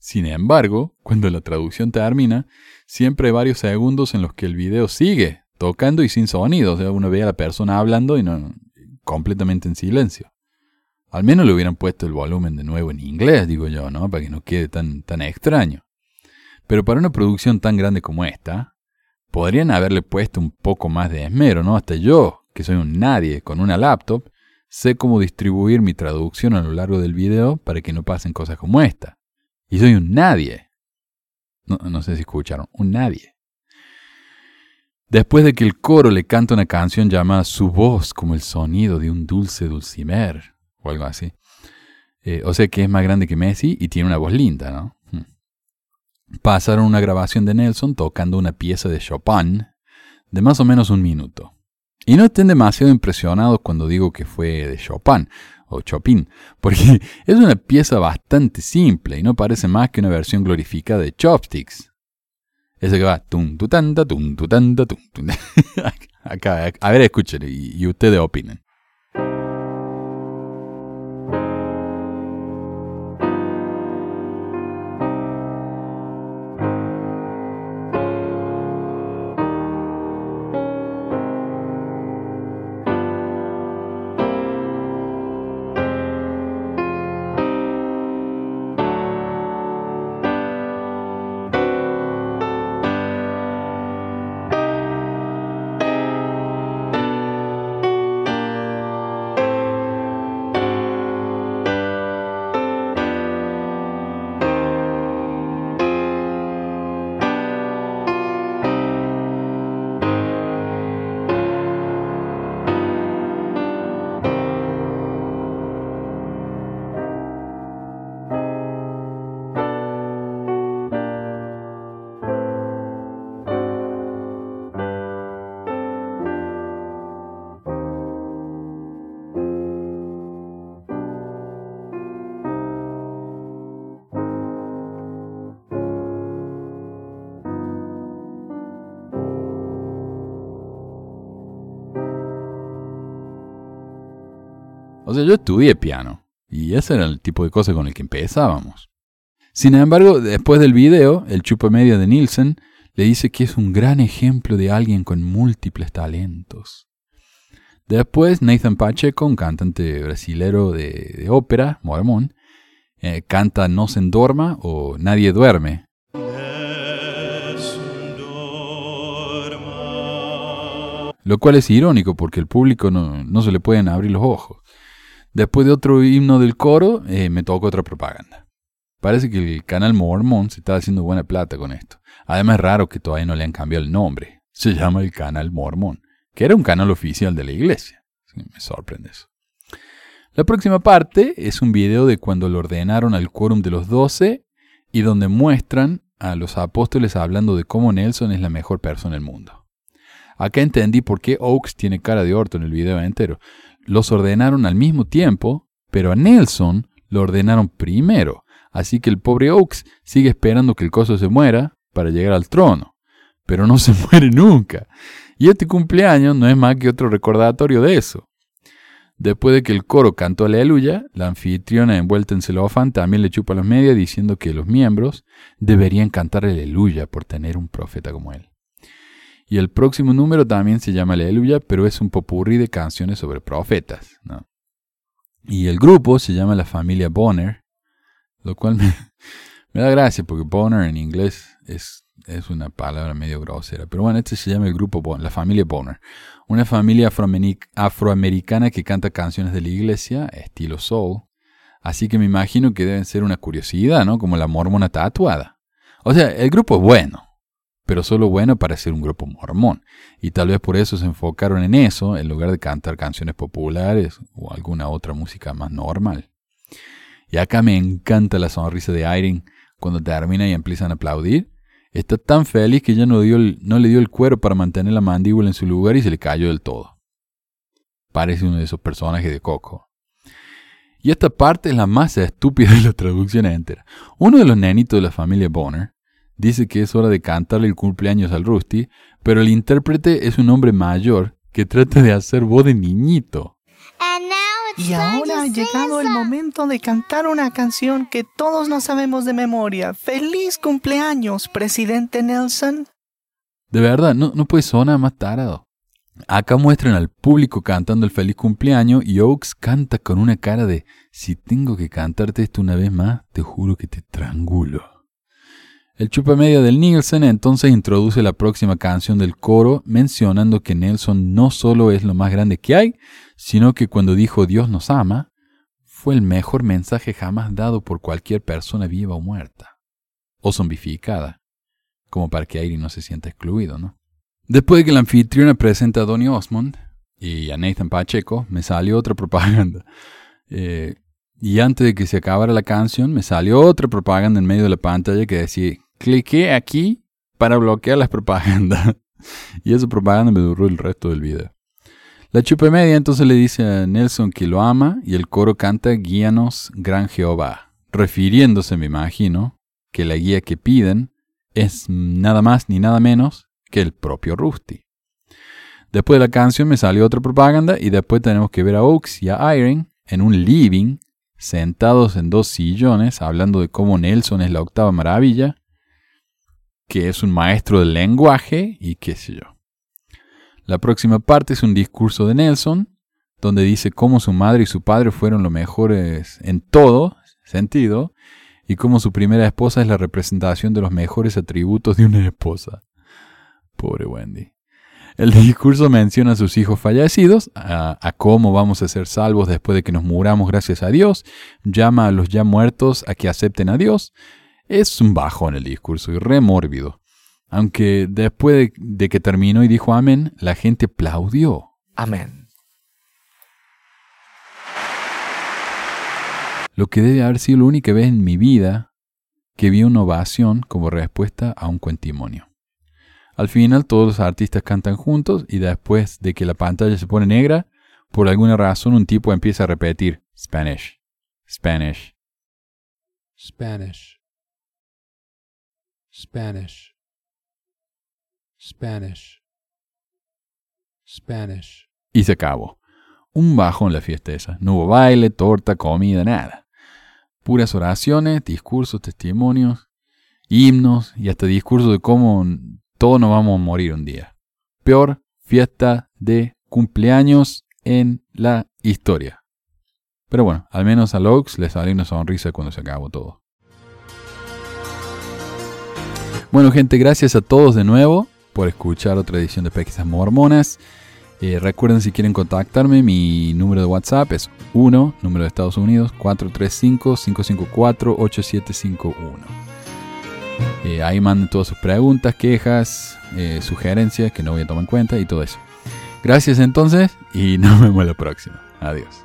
Sin embargo, cuando la traducción termina, siempre hay varios segundos en los que el video sigue tocando y sin sonido. O sea, uno ve a la persona hablando y no completamente en silencio. Al menos le hubieran puesto el volumen de nuevo en inglés, digo yo, ¿no? Para que no quede tan, tan extraño. Pero para una producción tan grande como esta, podrían haberle puesto un poco más de esmero, ¿no? Hasta yo, que soy un nadie con una laptop, sé cómo distribuir mi traducción a lo largo del video para que no pasen cosas como esta. Y soy un nadie. No, sé si escucharon, un nadie. Después de que el coro le canta una canción llamada Su voz como el sonido de un dulce dulcimer, o algo así. Eh, o sea que es más grande que Messi y tiene una voz linda, ¿no? Hmm. Pasaron una grabación de Nelson tocando una pieza de Chopin de más o menos un minuto. Y no estén demasiado impresionados cuando digo que fue de Chopin o Chopin, porque es una pieza bastante simple y no parece más que una versión glorificada de Chopsticks. Ese que va tum tu tanta tum tu tanta tum, Acá, a ver, escuchen y, y ustedes opinen. O sea, yo estudié piano y ese era el tipo de cosas con el que empezábamos. Sin embargo, después del video, el chupa media de Nielsen le dice que es un gran ejemplo de alguien con múltiples talentos. Después, Nathan Pacheco, un cantante brasilero de, ópera, mormón, eh, canta No se endorma o Nadie duerme. Lo cual es irónico porque el público no, se le pueden abrir los ojos. Después de otro himno del coro, eh, me toca otra propaganda. Parece que el canal Mormón se está haciendo buena plata con esto. Además es raro que todavía no le han cambiado el nombre. Se llama el canal Mormón, que era un canal oficial de la iglesia. me sorprende eso. La próxima parte es un video de cuando lo ordenaron al quórum de los doce y donde muestran a los apóstoles hablando de cómo Nelson es la mejor persona del mundo. Acá entendí por qué Oaks tiene cara de orto en el video entero. Los ordenaron al mismo tiempo, pero a Nelson lo ordenaron primero. Así que el pobre Oaks sigue esperando que el coso se muera para llegar al trono. Pero no se muere nunca. Y este cumpleaños no es más que otro recordatorio de eso. Después de que el coro cantó aleluya, la anfitriona envuelta en celofán también le chupa las medias diciendo que los miembros deberían cantar aleluya por tener un profeta como él. Y el próximo número también se llama Aleluya, pero es un popurrí de canciones sobre profetas. Y el grupo se llama la familia Bonner, lo cual me, da gracia porque Bonner en inglés es, es, una palabra medio grosera. Pero bueno, este se llama el grupo la familia Bonner. Una familia afroamericana que canta canciones de la iglesia, estilo soul. Así que me imagino que deben ser una curiosidad, ¿no? Como la mormona tatuada. O sea, el grupo es bueno, pero solo bueno para ser un grupo mormón. Y tal vez por eso se enfocaron en eso, en lugar de cantar canciones populares o alguna otra música más normal. Y acá me encanta la sonrisa de Irene cuando termina y empiezan a aplaudir. Está tan feliz que ya no, dio no le dio el cuero para mantener la mandíbula en su lugar y se le cayó del todo. Parece uno de esos personajes de Coco. Y esta parte es la más estúpida de la traducción entera. Uno de los nenitos de la familia Bonner dice que es hora de cantarle el cumpleaños al Rusty, pero el intérprete es un hombre mayor que trata de hacer voz de niñito. Y ahora ha llegado el momento de cantar una canción que todos nos sabemos de memoria. ¡Feliz cumpleaños, presidente Nelson! De verdad, no, no puede sonar más tarado. Acá muestran al público cantando el feliz cumpleaños y Oaks canta con una cara de si tengo que cantarte esto una vez más, te juro que te trangulo. El chupa media del Nielsen entonces introduce la próxima canción del coro mencionando que Nelson no solo es lo más grande que hay, sino que cuando dijo Dios nos ama, fue el mejor mensaje jamás dado por cualquier persona viva o muerta, o zombificada, como para que Airy no se sienta excluido, ¿no? Después de que la anfitriona presenta a Donny Osmond y a Nathan Pacheco, me salió otra propaganda. Eh, y antes de que se acabara la canción, me salió otra propaganda en medio de la pantalla que decía, cliqué aquí para bloquear las propagandas. y esa propaganda me duró el resto del video. La chupa media entonces le dice a Nelson que lo ama y el coro canta Guíanos, gran Jehová, refiriéndose, me imagino, que la guía que piden es nada más ni nada menos que el propio Rusty. Después de la canción me salió otra propaganda y después tenemos que ver a Oaks y a Irene en un living, sentados en dos sillones, hablando de cómo Nelson es la octava maravilla que es un maestro del lenguaje y qué sé yo. La próxima parte es un discurso de Nelson, donde dice cómo su madre y su padre fueron los mejores en todo sentido, y cómo su primera esposa es la representación de los mejores atributos de una esposa. Pobre Wendy. El discurso menciona a sus hijos fallecidos, a, a, cómo vamos a ser salvos después de que nos muramos gracias a Dios, llama a los ya muertos a que acepten a Dios, es un bajo en el discurso y re mórbido. Aunque después de, que terminó y dijo amén, la gente aplaudió. Amén. Lo que debe haber sido la única vez en mi vida que vi una ovación como respuesta a un cuentimonio. Al final todos los artistas cantan juntos y después de que la pantalla se pone negra, por alguna razón un tipo empieza a repetir Spanish, Spanish, Spanish. Spanish, Spanish, Spanish. Y se acabó. un bajón la fiesta esa. No hubo baile, torta, comida, nada. Puras oraciones, discursos, testimonios, himnos y hasta discursos de cómo todos nos vamos a morir un día. Peor fiesta de cumpleaños en la historia. Pero bueno, al menos a Laux le salió una sonrisa cuando se acabó todo. Bueno gente, gracias a todos de nuevo por escuchar otra edición de Pesquisas Mormonas. Eh, recuerden si quieren contactarme, mi número de WhatsApp es 1, número de Estados Unidos, 435-554-8751. Eh, ahí manden todas sus preguntas, quejas, eh, sugerencias que no voy a tomar en cuenta y todo eso. Gracias entonces y nos vemos la próxima. Adiós.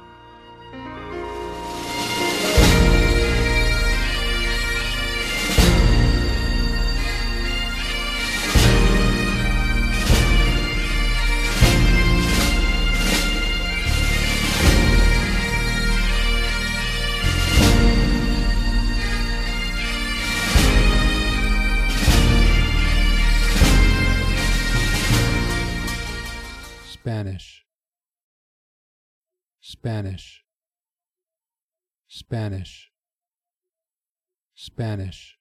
Spanish, Spanish, Spanish.